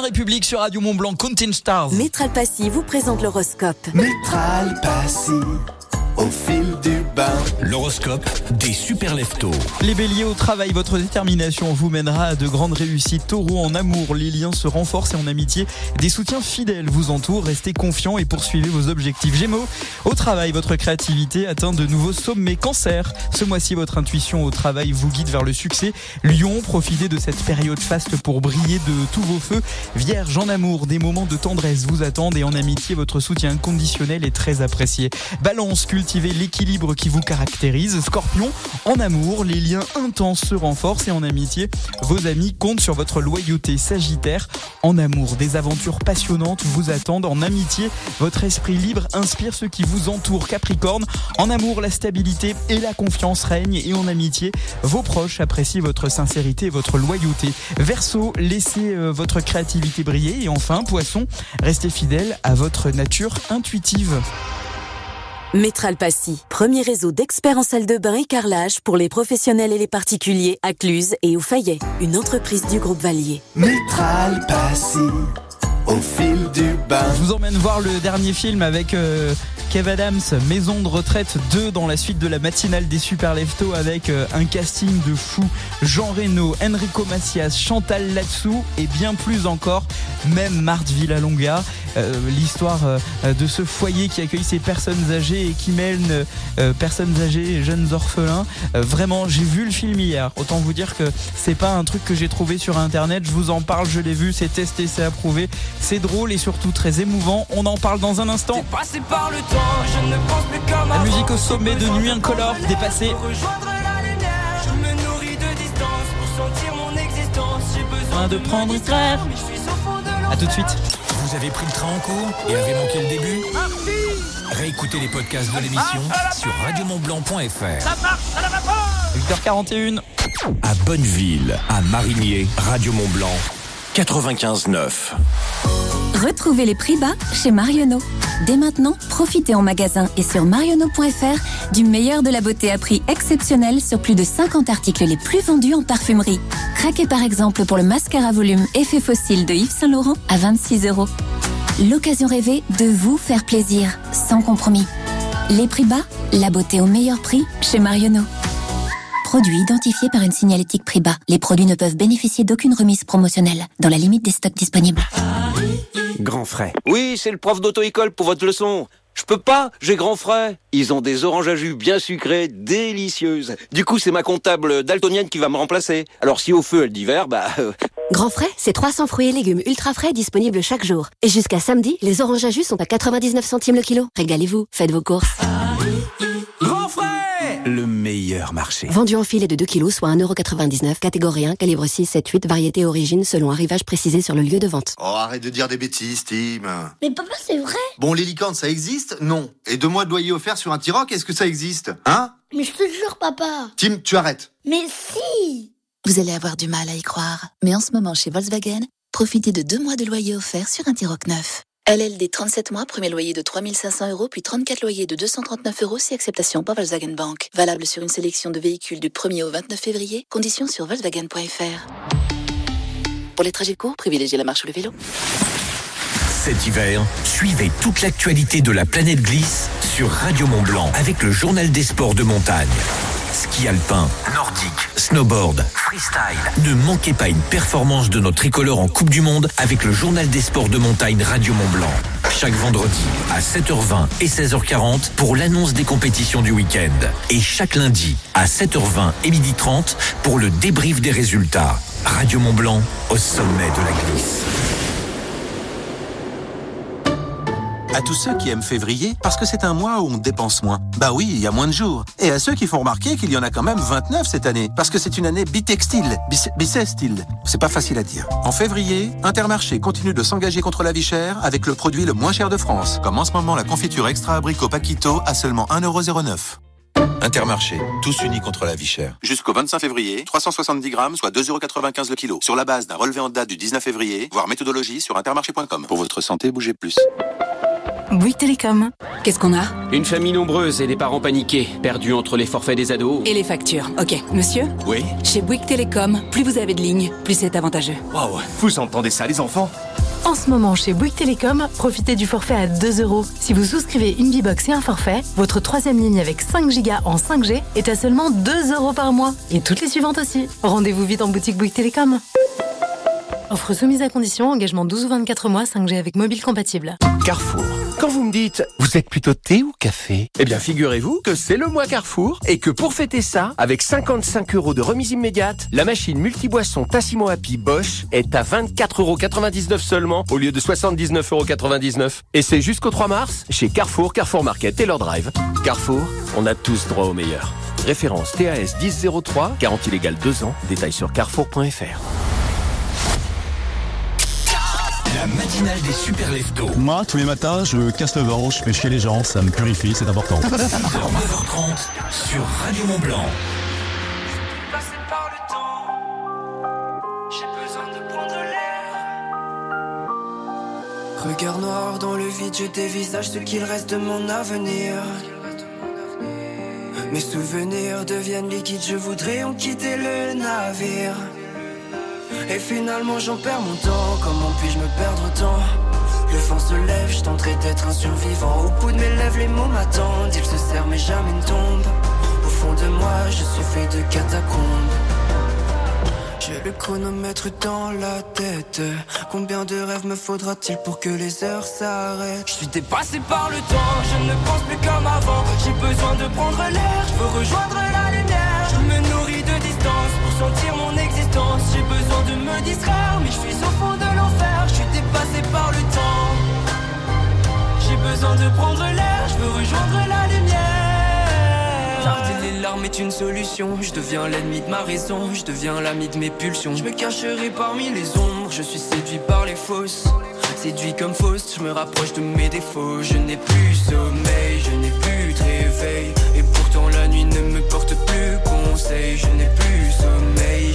Speaker 1: Republic sur Radio Mont Blanc, Counting Stars.
Speaker 26: Métral Passy vous présente l'horoscope.
Speaker 28: Métral Passy, au fil du bain.
Speaker 8: L'horoscope des super leftos.
Speaker 1: Les béliers au travail, votre détermination vous mènera à de grandes réussites. Taureau en amour, les liens se renforcent et en amitié, des soutiens fidèles vous entourent. Restez confiants et poursuivez vos objectifs. Gémeaux, au travail, votre créativité atteint de nouveaux sommets. Cancer, ce mois-ci, votre intuition au travail vous guide vers le succès. Lion, profitez de cette période faste pour briller de tous vos feux. Vierge en amour, des moments de tendresse vous attendent et en amitié, votre soutien inconditionnel est très apprécié. Balance, l'équilibre qui vous caractérise. Scorpion, en amour, les liens intenses se renforcent et en amitié, vos amis comptent sur votre loyauté. Sagittaire, en amour, des aventures passionnantes vous attendent. En amitié, votre esprit libre inspire ceux qui vous entourent. Capricorne, en amour, la stabilité et la confiance règnent et en amitié, vos proches apprécient votre sincérité et votre loyauté. Verseau, laissez euh, votre créativité briller et enfin, Poisson, restez fidèle à votre nature intuitive.
Speaker 26: Métral Passy, premier réseau d'experts en salle de bain et carrelage pour les professionnels et les particuliers à Cluse et au Fayet, une entreprise du groupe Valier.
Speaker 28: Métral Passy, au fil du bain.
Speaker 1: Je vous emmène voir le dernier film avec euh, Kev Adams, Maison de retraite 2 dans la suite de la matinale des Super Leftos avec euh, un casting de fou. Jean Reno, Enrico Macias, Chantal Latsou et bien plus encore, même Marthe Villalonga. Euh, L'histoire euh, de ce foyer qui accueille ces personnes âgées et qui euh, personnes âgées et jeunes orphelins. Vraiment, j'ai vu le film hier. Autant vous dire que c'est pas un truc que j'ai trouvé sur internet. Je vous en parle, je l'ai vu, c'est testé, c'est approuvé. C'est drôle et surtout très émouvant. On en parle dans un instant.
Speaker 24: Je ne pense plus comme
Speaker 1: La musique au sommet de Nuit Incolore, dépassée.
Speaker 24: La nourris de distance pour sentir mon existence. J'ai besoin
Speaker 1: de prendre une
Speaker 24: de
Speaker 1: A tout de suite.
Speaker 8: Vous avez pris le train en cours et avez manqué le début Réécoutez les podcasts de l'émission sur radiomontblanc.fr.
Speaker 24: Ça marche, ça pas
Speaker 1: 8h41.
Speaker 8: À Bonneville, à Marigné, Radio Montblanc, 95.9.
Speaker 9: Retrouvez les prix bas chez Marionneau. Dès maintenant, profitez en magasin et sur marionneau.fr du meilleur de la beauté à prix exceptionnel sur plus de 50 articles les plus vendus en parfumerie. Craquez par exemple pour le mascara volume Effet Fossile de Yves Saint Laurent à 26 euros. L'occasion rêvée de vous faire plaisir, sans compromis. Les prix bas, la beauté au meilleur prix chez Marionneau. Produit identifié par une signalétique prix bas. Les produits ne peuvent bénéficier d'aucune remise promotionnelle, dans la limite des stocks disponibles.
Speaker 30: Grand frais. Oui, c'est le prof d'auto-école pour votre leçon. Je peux pas, j'ai grand frais. Ils ont des oranges à jus bien sucrées, délicieuses. Du coup, c'est ma comptable daltonienne qui va me remplacer. Alors si au feu elle d'hiver, bah... euh,
Speaker 31: Grand frais, c'est 300 fruits et légumes ultra frais disponibles chaque jour. Et jusqu'à samedi, les oranges à jus sont à 99 centimes le kilo. Régalez-vous, faites vos courses.
Speaker 24: Grand frère
Speaker 30: le
Speaker 28: meilleur marché.
Speaker 2: Vendu en filet de 2 kg, soit 1,99€, catégorie 1, calibre 6, 7, 8, variété origine selon arrivage précisé sur le lieu de vente.
Speaker 32: Oh, arrête de dire des bêtises, Tim.
Speaker 33: Mais papa, c'est vrai
Speaker 32: Bon, les licornes, ça existe? Non. Et deux mois de loyer offert sur un T-Roc, est-ce que ça existe? Hein?
Speaker 33: Mais je te jure, papa
Speaker 32: Tim, tu arrêtes.
Speaker 33: Mais si
Speaker 34: Vous allez avoir du mal à y croire. Mais en ce moment, chez Volkswagen, profitez de deux mois de loyer offert sur un T-Roc neuf. LLD 37 mois, premier loyer de 3500 euros, puis 34 loyers de 239 euros si acceptation par Volkswagen Bank. Valable sur une sélection de véhicules du 1er au 29 février. Conditions sur Volkswagen.fr. Pour les trajets courts, privilégiez la marche ou le vélo.
Speaker 8: Cet hiver, suivez toute l'actualité de la planète glisse sur Radio Mont Blanc avec le journal des sports de montagne. Ski alpin, nordique, snowboard, freestyle. Ne manquez pas une performance de notre tricolore en Coupe du Monde avec le journal des sports de montagne Radio Mont Blanc. Chaque vendredi à 7h20 et 16h40 pour l'annonce des compétitions du week-end. Et chaque lundi à 7h20 et 12h30 pour le débrief des résultats. Radio Mont Blanc au sommet de la glisse.
Speaker 35: À tous ceux qui aiment février, parce que c'est un mois où on dépense moins. Bah oui, il y a moins de jours. Et à ceux qui font remarquer qu'il y en a quand même 29 cette année, parce que c'est une année bitextile, bissextile. C'est pas facile à dire. En février, Intermarché continue de s'engager contre la vie chère avec le produit le moins cher de France. Comme en ce moment la confiture extra abricot Paquito à seulement 1,09€. Intermarché, tous unis contre la vie chère. Jusqu'au 25 février, 370 grammes, soit 2,95€ le kilo. Sur la base d'un relevé en date du 19 février, voire méthodologie sur intermarché.com. Pour votre santé, bougez plus.
Speaker 36: Bouygues Télécom. Qu'est-ce qu'on a?
Speaker 6: Une famille nombreuse et des parents paniqués, perdus entre les forfaits des ados.
Speaker 36: Et les factures. Ok, monsieur?
Speaker 6: Oui
Speaker 36: Chez Bouygues Télécom, plus vous avez de lignes, plus c'est avantageux.
Speaker 6: Waouh, vous entendez ça les enfants?
Speaker 36: En ce moment, chez Bouygues Télécom, profitez du forfait à 2 euros. Si vous souscrivez une B-Box et un forfait, votre troisième ligne avec 5 gigas en 5G est à seulement 2 euros par mois. Et toutes les suivantes aussi. Rendez-vous vite en boutique Bouygues Télécom. Offre soumise à condition, engagement 12 ou 24 mois, 5G avec mobile compatible.
Speaker 13: Carrefour. Quand vous me dites, vous êtes plutôt thé ou café? Eh bien, figurez-vous que c'est le mois Carrefour et que pour fêter ça, avec 55 euros de remise immédiate, la machine multiboisson Tassimo Happy Bosch est à 24,99 euros seulement au lieu de 79,99 euros. Et c'est jusqu'au 3 mars chez Carrefour, Carrefour Market et leur drive. Carrefour, on a tous droit au meilleur. Référence TAS 1003, garantie légale 2 ans, détail sur carrefour.fr.
Speaker 8: La matinale des super leftos.
Speaker 37: Moi, tous les matins, je casse le ventre, je fais chier les gens, ça me purifie, c'est important. *laughs*
Speaker 8: 9h30 sur Radio Mont Blanc.
Speaker 38: Passé par le temps, j'ai besoin de prendre l'air. Regard noir dans le vide, je dévisage ce qu'il reste de mon avenir. Mes souvenirs deviennent liquides, je voudrais en quitter le navire. Et finalement j'en perds mon temps, comment puis-je me perdre autant Le vent se lève, je tenterai d'être un survivant. Au bout de mes lèvres les mots m'attendent, ils se serrent mais jamais ne tombent. Au fond de moi je suis fait de catacombes. J'ai le chronomètre dans la tête. Combien de rêves me faudra-t-il pour que les heures s'arrêtent? Je suis dépassé par le temps, je ne pense plus comme avant. J'ai besoin de prendre l'air, je veux rejoindre la lumière. Je me nourris de distance pour sentir mon J'ai besoin de me distraire, mais je suis au fond de l'enfer. Je suis dépassé par le temps. J'ai besoin de prendre l'air, je veux rejoindre la lumière. Tarder les larmes est une solution. Je deviens l'ennemi de ma raison, je deviens l'ami de mes pulsions. Je me cacherai parmi les ombres, je suis séduit par les fausses. Séduit comme fausse, je me rapproche de mes défauts. Je n'ai plus sommeil, je n'ai plus de réveil. Et pourtant la nuit ne me porte plus conseil. Je n'ai plus sommeil,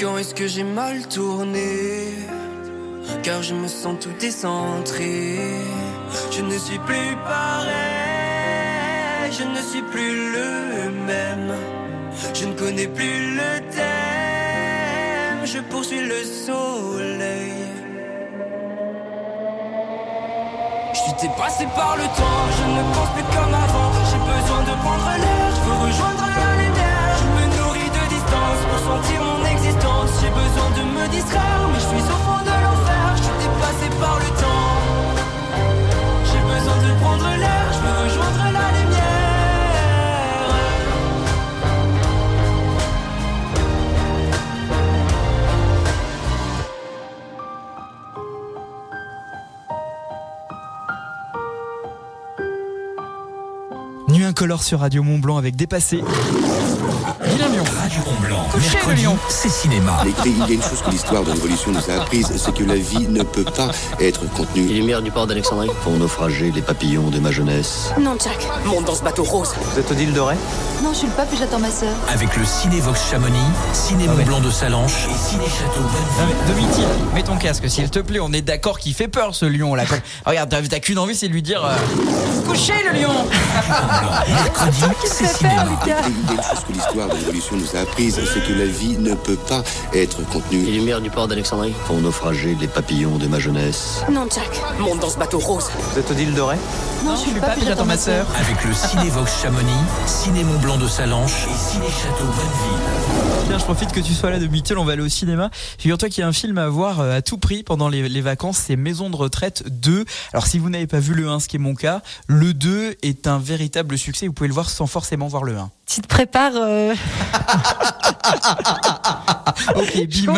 Speaker 38: Quand est-ce que j'ai mal tourné? Car je me sens tout décentré. Je ne suis plus pareil, je ne suis plus le même. Je ne connais plus le thème, je poursuis le soleil.
Speaker 24: Je suis dépassé par le temps, je ne pense plus comme avant. J'ai besoin de prendre l'air, je veux rejoindre la lumière.
Speaker 1: Sur Radio Mont Blanc avec Dépassé.
Speaker 8: Radio Mont Blanc. Mercredi,
Speaker 1: lion.
Speaker 8: c'est cinéma.
Speaker 39: Mais il y a une chose que l'histoire de l'évolution nous a apprise, c'est que la vie ne peut pas être contenue.
Speaker 40: Les lumières du port d'Alexandrie
Speaker 39: Pour naufrager les papillons de ma jeunesse.
Speaker 26: Non, Jack.
Speaker 40: Monte dans ce bateau rose.
Speaker 39: Vous êtes Odile Doré
Speaker 34: Non, je suis le pape et j'attends ma sœur.
Speaker 8: Avec le Cinévox Chamonix, Ciné Mont Blanc de Salanches et Ciné Château
Speaker 1: Non mais Domitil, mets ton casque s'il te plaît, on est d'accord qu'il fait peur ce lion là. Regarde, t'as t'as qu'une envie c'est de lui dire euh, Couchez le lion *laughs*
Speaker 8: Mercredi, c'est cinéma.
Speaker 39: Il y a une chose que l'histoire de l'évolution nous a apprise, c'est que la vie ne peut pas être contenue.
Speaker 40: Les lumières du port d'Alexandrie
Speaker 39: Pour naufrager les papillons de ma jeunesse.
Speaker 26: Non, Jack.
Speaker 40: Monte dans ce bateau rose.
Speaker 39: Vous êtes Odile Doré
Speaker 34: Non, je suis le pape et j'attends ma sœur.
Speaker 8: Avec le *laughs* Cinévox Chamonix, Ciné Mont Blanc de Salanches et Ciné Château Bonneville.
Speaker 1: Tiens, je profite que tu sois là Domitil, on va aller au cinéma. Figure-toi qu'il y a un film à voir euh, à tout prix pendant les, les vacances, c'est Maison de retraite 2. Alors si vous n'avez pas vu le 1, ce qui est mon cas, le 2 est un véritable succès, vous pouvez le voir sans forcément voir le 1.
Speaker 3: Tu te prépares. euh, *laughs* *laughs*
Speaker 1: Ok, bim.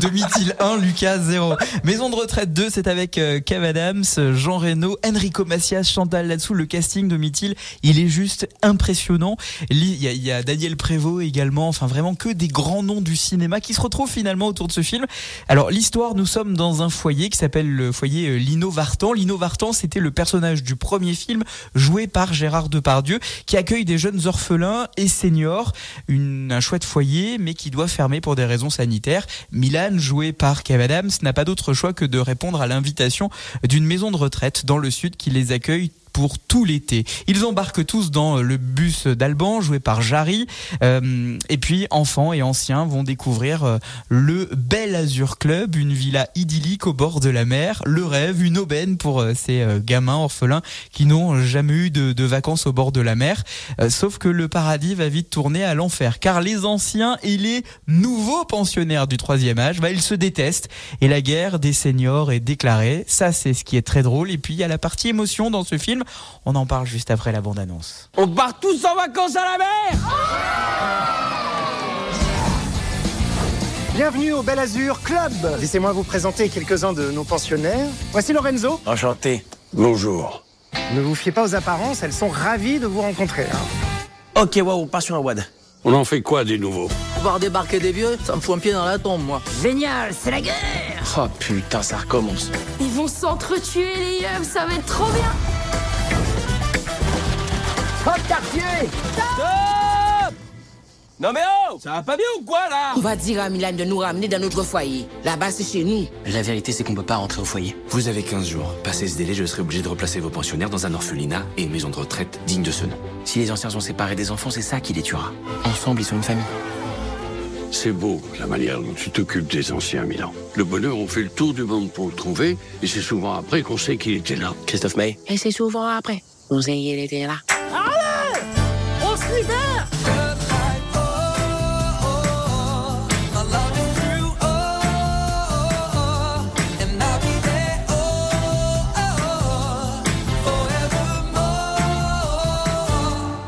Speaker 1: Domitil *laughs* 1, Lucas 0. Maison de retraite 2, c'est avec euh, Kev Adams, Jean Reno, Enrico Macias, Chantal là-dessous. Le casting Domitil, il est juste impressionnant. Il y, a, il y a Daniel Prévost également. Enfin, vraiment que des grands noms du cinéma qui se retrouvent finalement autour de ce film. Alors, l'histoire, nous sommes dans un foyer qui s'appelle le foyer euh, Lino Vartan. Lino Vartan, c'était le personnage du premier film joué par Gérard Depardieu qui accueille des jeunes orphelins et seniors. Une, un chouette foyer, mais qui doit fermer pour des raisons sanitaires. Milan, joué par Kev Adams, n'a pas d'autre choix que de répondre à l'invitation d'une maison de retraite dans le sud qui les accueille pour tout l'été. Ils embarquent tous dans le bus d'Alban, joué par Jarry. Euh, et puis, enfants et anciens vont découvrir euh, le Bel Azur Club, une villa idyllique au bord de la mer. Le rêve, une aubaine pour euh, ces euh, gamins orphelins qui n'ont jamais eu de, vacances au bord de la mer. Sauf que le paradis va vite tourner à l'enfer, car les anciens et les nouveaux pensionnaires du troisième âge, bah, ils se détestent. Et la guerre des seniors est déclarée. Ça, c'est ce qui est très drôle. Et puis, il y a la partie émotion dans ce film. On en parle juste après la bande-annonce.
Speaker 24: On part tous en vacances à la mer
Speaker 41: Bienvenue au Bel Azur Club. Laissez-moi vous présenter quelques-uns de nos pensionnaires. Voici Lorenzo.
Speaker 39: Enchanté. Bonjour.
Speaker 41: Ne vous fiez pas aux apparences, elles sont ravies de vous rencontrer. hein.
Speaker 39: Ok, waouh, part sur un WAD.
Speaker 37: On en fait quoi des nouveaux?
Speaker 42: Voir débarquer des vieux, ça me fout un pied dans la tombe, moi.
Speaker 26: Génial, c'est la guerre
Speaker 37: Oh putain, ça recommence.
Speaker 15: Ils vont s'entretuer, les yeux, ça va être trop bien
Speaker 24: Hop, quartier Non mais oh Ça va pas bien ou quoi là?
Speaker 42: On va dire à Milan de nous ramener dans notre foyer. Là-bas, c'est chez nous.
Speaker 43: La vérité, c'est qu'on peut pas rentrer au foyer.
Speaker 37: Vous avez 15 jours. Passé ce délai, je serai obligé de replacer vos pensionnaires dans un orphelinat et une maison de retraite digne de ce nom.
Speaker 43: Si les anciens sont séparés des enfants, c'est ça qui les tuera. Ensemble, ils sont une famille.
Speaker 37: C'est beau, la manière dont tu t'occupes des anciens, Milan. Le bonheur, on fait le tour du monde pour le trouver, et c'est souvent après qu'on sait qu'il était là.
Speaker 43: Christophe May
Speaker 42: Et c'est souvent après. Sait qu'il était là.
Speaker 24: Allez On se libère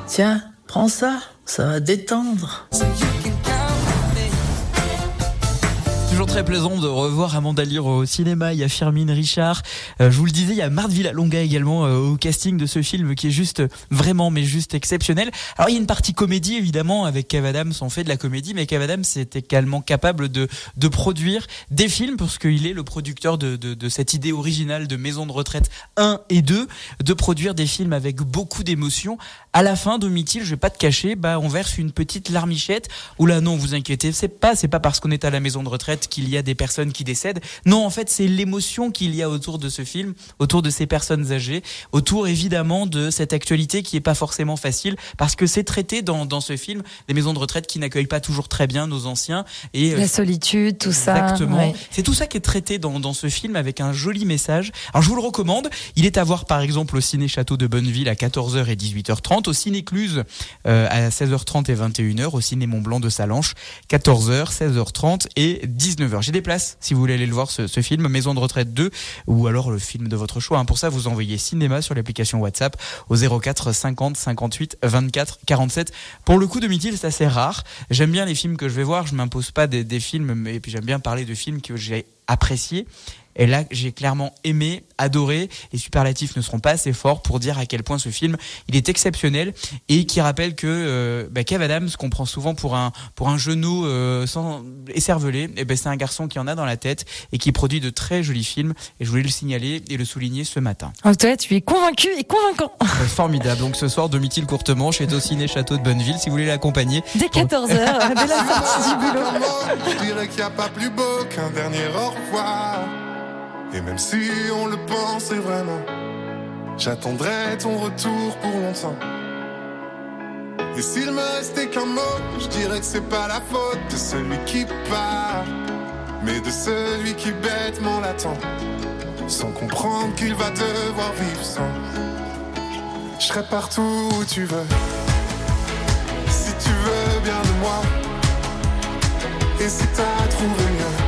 Speaker 42: Tiens, prends ça, ça va détendre.
Speaker 1: Toujours très plaisant de revoir Amanda Lear au cinéma. Il y a Firmine Richard. Euh, je vous le disais, il y a Marthe Villalonga également euh, au casting de ce film qui est juste vraiment, mais juste exceptionnel. Alors il y a une partie comédie évidemment avec Kev Adams. On fait de la comédie, mais Kev Adams est également capable de de produire des films parce qu'il est le producteur de, de de cette idée originale de Maison de retraite 1 et 2, de produire des films avec beaucoup d'émotions. À la fin, Domitil, je vais pas te cacher, bah on verse une petite larmichette. Ou là non, vous inquiétez, c'est pas c'est pas parce qu'on est à la maison de retraite qu'il y a des personnes qui décèdent. Non, en fait, c'est l'émotion qu'il y a autour de ce film, autour de ces personnes âgées, autour évidemment de cette actualité qui est pas forcément facile parce que c'est traité dans, dans ce film des maisons de retraite qui n'accueillent pas toujours très bien nos anciens et
Speaker 3: La solitude, tout ça.
Speaker 1: Exactement.
Speaker 3: ouais.
Speaker 1: C'est tout ça qui est traité dans, dans ce film avec un joli message. Alors je vous le recommande. Il est à voir par exemple au Ciné Château de Bonneville à 14h et 18h30, au Ciné Cluse euh, à 16h30 et 21h, au Ciné Mont Blanc de Salanches 14h, 16h30 et 19h. J'ai des places si vous voulez aller le voir ce, film Maison de retraite 2 ou alors le film de votre choix. hein. Pour ça, vous envoyez cinéma sur l'application WhatsApp au 04 50 58 24 47. Pour le coup, demi-til, c'est assez rare. J'aime bien les films que je vais voir. Je m'impose pas des, films, mais puis j'aime bien parler de films que j'ai appréciés. Et là, j'ai clairement aimé, adoré. Les superlatifs ne seront pas assez forts pour dire à quel point ce film il est exceptionnel et qui rappelle que euh, bah, Kev Adams, qu'on prend souvent pour un pour un genou euh, sans écervelé, et ben c'est un garçon qui en a dans la tête et qui produit de très jolis films. Et je voulais le signaler et le souligner ce matin.
Speaker 3: En tout cas, tu es convaincu et convaincant.
Speaker 1: Euh, Formidable. Donc ce soir, Domitil Courtemanche est au ciné Château de Bonneville. Si vous voulez l'accompagner.
Speaker 3: Dès 14h, *laughs* dès la sortie du boulot.
Speaker 44: Je dirais qu'il n'y a pas plus beau qu'un dernier au revoir. Et même si on le pensait vraiment, j'attendrai ton retour pour longtemps. Et s'il me restait qu'un mot, je dirais que c'est pas la faute de celui qui part, mais de celui qui bêtement l'attend, sans comprendre qu'il va devoir vivre sans. Je serai partout où tu veux, si tu veux bien de moi, et si t'as trouvé mieux.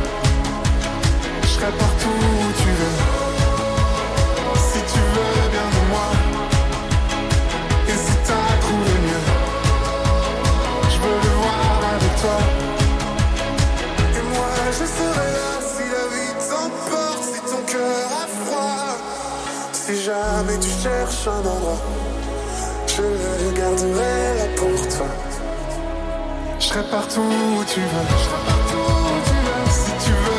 Speaker 44: Si jamais tu cherches un endroit, je le garderai là pour toi. Je serai partout où tu veux. Partout où tu veux. Si tu veux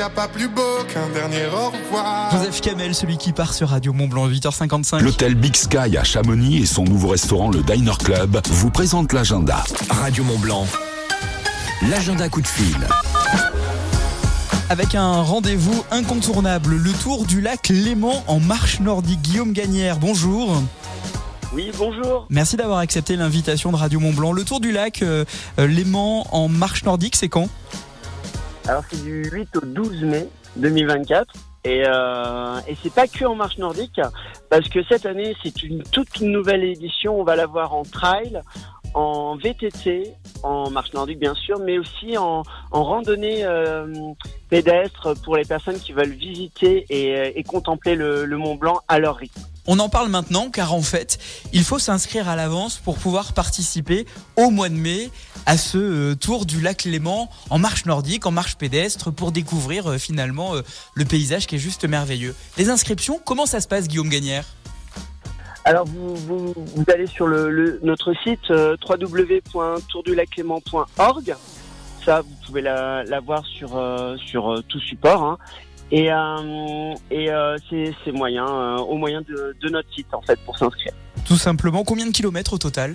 Speaker 44: je dirais qu'il n'y a pas plus beau qu'un dernier au revoir.
Speaker 1: Joseph Kamel, celui qui part sur Radio Mont Blanc, 8h55.
Speaker 45: L'hôtel Big Sky à Chamonix et son nouveau restaurant le Diner Club vous présentent l'agenda.
Speaker 8: Radio Mont Blanc. L'agenda coup de fil.
Speaker 1: Avec un rendez-vous incontournable, le tour du lac Léman en marche nordique. Guillaume Gagnère, bonjour.
Speaker 46: Oui, bonjour.
Speaker 1: Merci d'avoir accepté l'invitation de Radio Mont Blanc. Le tour du lac euh, euh, Léman en marche nordique, c'est quand?
Speaker 46: Alors c'est du 8 au 12 mai 2024. Et, euh, et c'est pas que en marche nordique, parce que cette année c'est une toute nouvelle édition. On va la voir en trail, en VTT, en marche nordique bien sûr, mais aussi en, randonnée euh, pédestre pour les personnes qui veulent visiter et, euh, et contempler le, le Mont Blanc à leur rythme.
Speaker 1: On en parle maintenant car en fait, il faut s'inscrire à l'avance pour pouvoir participer au mois de mai à ce euh, tour du lac Léman en marche nordique, en marche pédestre pour découvrir finalement le paysage qui est juste merveilleux. Les inscriptions, comment ça se passe Guillaume Gagnère?
Speaker 46: Alors vous, vous, allez sur le, notre site euh, www.tourdulaclément.org. Ça, vous pouvez la, la voir sur euh, sur euh, tout support. hein. Et euh, et c'est moyen au moyen de, de notre site en fait pour s'inscrire.
Speaker 1: Tout simplement, combien de kilomètres au total?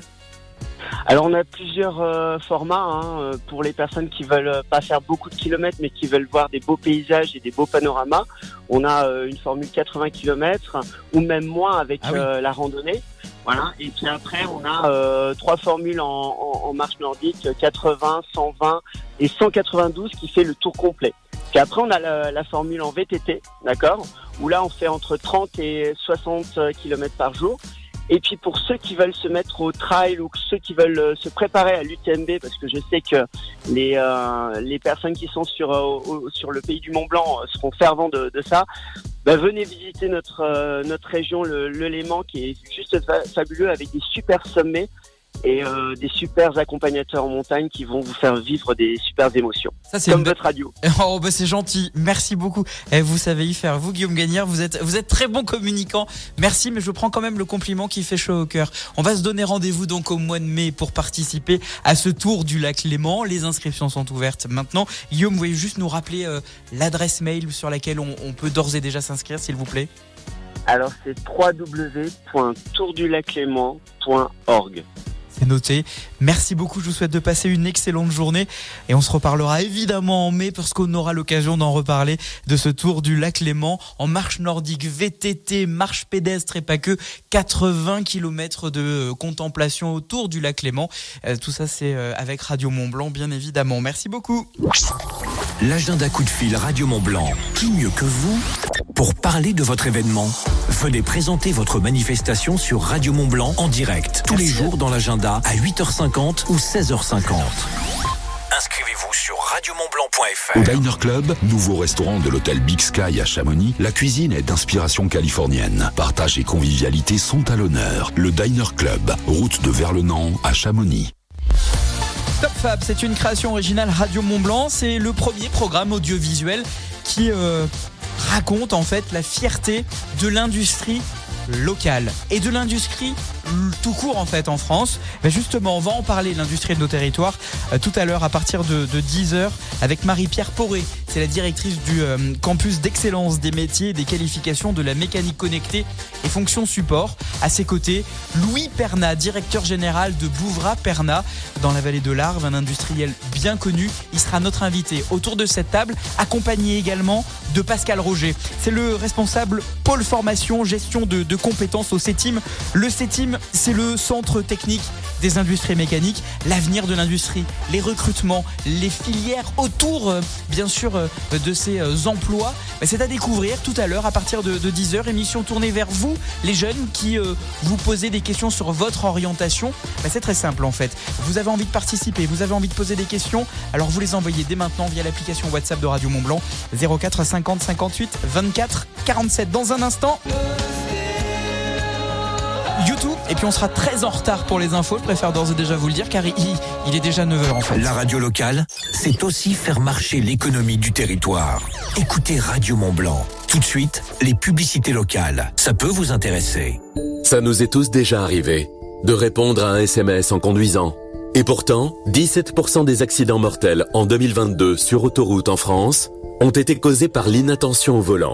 Speaker 46: Alors on a plusieurs euh, formats hein, euh, pour les personnes qui veulent euh, pas faire beaucoup de kilomètres mais qui veulent voir des beaux paysages et des beaux panoramas. On a euh, une formule 80 km ou même moins avec
Speaker 1: Ah oui.
Speaker 46: euh, la randonnée. Voilà. Et puis après on a euh, trois formules en, en- en marche nordique 80, 120 et 192 qui fait le tour complet. Puis après on a la, la formule en VTT, d'accord, où là on fait entre 30 et 60 km par jour. Et puis pour ceux qui veulent se mettre au trail ou ceux qui veulent euh, se préparer à l'UTMB, parce que je sais que les euh, les personnes qui sont sur euh, sur le pays du Mont Blanc euh, seront fervents de, de ça. Bah, venez visiter notre euh, notre région, le, le Léman, qui est juste fa- fabuleux avec des super sommets et euh, des super accompagnateurs en montagne qui vont vous faire vivre des super émotions.
Speaker 1: Ça, c'est
Speaker 46: Comme
Speaker 1: une
Speaker 46: votre radio. *laughs*
Speaker 1: Oh bah c'est gentil, merci beaucoup. Eh, vous savez y faire, vous Guillaume Gagnère, vous êtes vous êtes très bon communicant. Merci, mais je prends quand même le compliment qui fait chaud au cœur. On va se donner rendez-vous donc au mois de mai pour participer à ce tour du lac Léman. Les inscriptions sont ouvertes maintenant. Guillaume, vous voulez juste nous rappeler euh, l'adresse mail sur laquelle on, on peut d'ores et déjà s'inscrire, s'il vous plaît?
Speaker 46: Alors c'est www.tourdulaclément.org.
Speaker 1: C'est noté. Merci beaucoup. Je vous souhaite de passer une excellente journée et on se reparlera évidemment en mai parce qu'on aura l'occasion d'en reparler de ce tour du lac Léman en marche nordique, VTT, marche pédestre et pas que 80 km de euh, contemplation autour du lac Léman. Euh, Tout ça c'est euh, avec Radio Mont Blanc bien évidemment. Merci beaucoup.
Speaker 8: L'agenda coup de fil Radio Mont Blanc. Qui mieux que vous pour parler de votre événement? Venez présenter votre manifestation sur Radio Mont Blanc en direct tous les jours dans l'agenda à 8h50 ou 16h50. Inscrivez-vous sur radiomontblanc.fr.
Speaker 45: Au Diner Club, nouveau restaurant de l'hôtel Big Sky à Chamonix, la cuisine est d'inspiration californienne. Partage et convivialité sont à l'honneur. Le Diner Club, route de Verlenan à Chamonix.
Speaker 1: Top Fab, c'est une création originale Radio Mont Blanc. C'est le premier programme audiovisuel qui euh, raconte en fait la fierté de l'industrie locale et de l'industrie tout court en fait en France. Ben justement, on va en parler, l'industrie de nos territoires, euh, tout à l'heure à partir de, de 10h avec Marie-Pierre Poré. C'est la directrice du euh, campus d'excellence des métiers et des qualifications de la mécanique connectée et fonction support. À ses côtés, Louis Perna, directeur général de Bouvra Perna dans la vallée de l'Arve, un industriel bien connu. Il sera notre invité autour de cette table, accompagné également de Pascal Roger. C'est le responsable pôle formation, gestion de compétences au CETIM. Le CETIM, c'est le centre technique des industries mécaniques, l'avenir de l'industrie, les recrutements, les filières autour, euh, bien sûr, euh, de ces euh, emplois. C'est à découvrir tout à l'heure à partir de, de 10h. Émission tournée vers vous, les jeunes qui vous posez des questions sur votre orientation. Ben, C'est très simple en fait. Vous avez envie de participer, vous avez envie de poser des questions, alors vous les envoyez dès maintenant via l'application WhatsApp de Radio Mont Blanc 04 50 58 24 47. Dans un instant. Et puis on sera très en retard pour les infos, je préfère d'ores et déjà vous le dire car il, il est déjà 9h en fait.
Speaker 8: La radio locale, c'est aussi faire marcher l'économie du territoire. Écoutez Radio Mont Blanc. Tout de suite, les publicités locales. Ça peut vous intéresser.
Speaker 47: Ça nous est tous déjà arrivé de répondre à un SMS en conduisant. Et pourtant, 17% des accidents mortels en 2022 sur autoroute en France ont été causés par l'inattention au volant.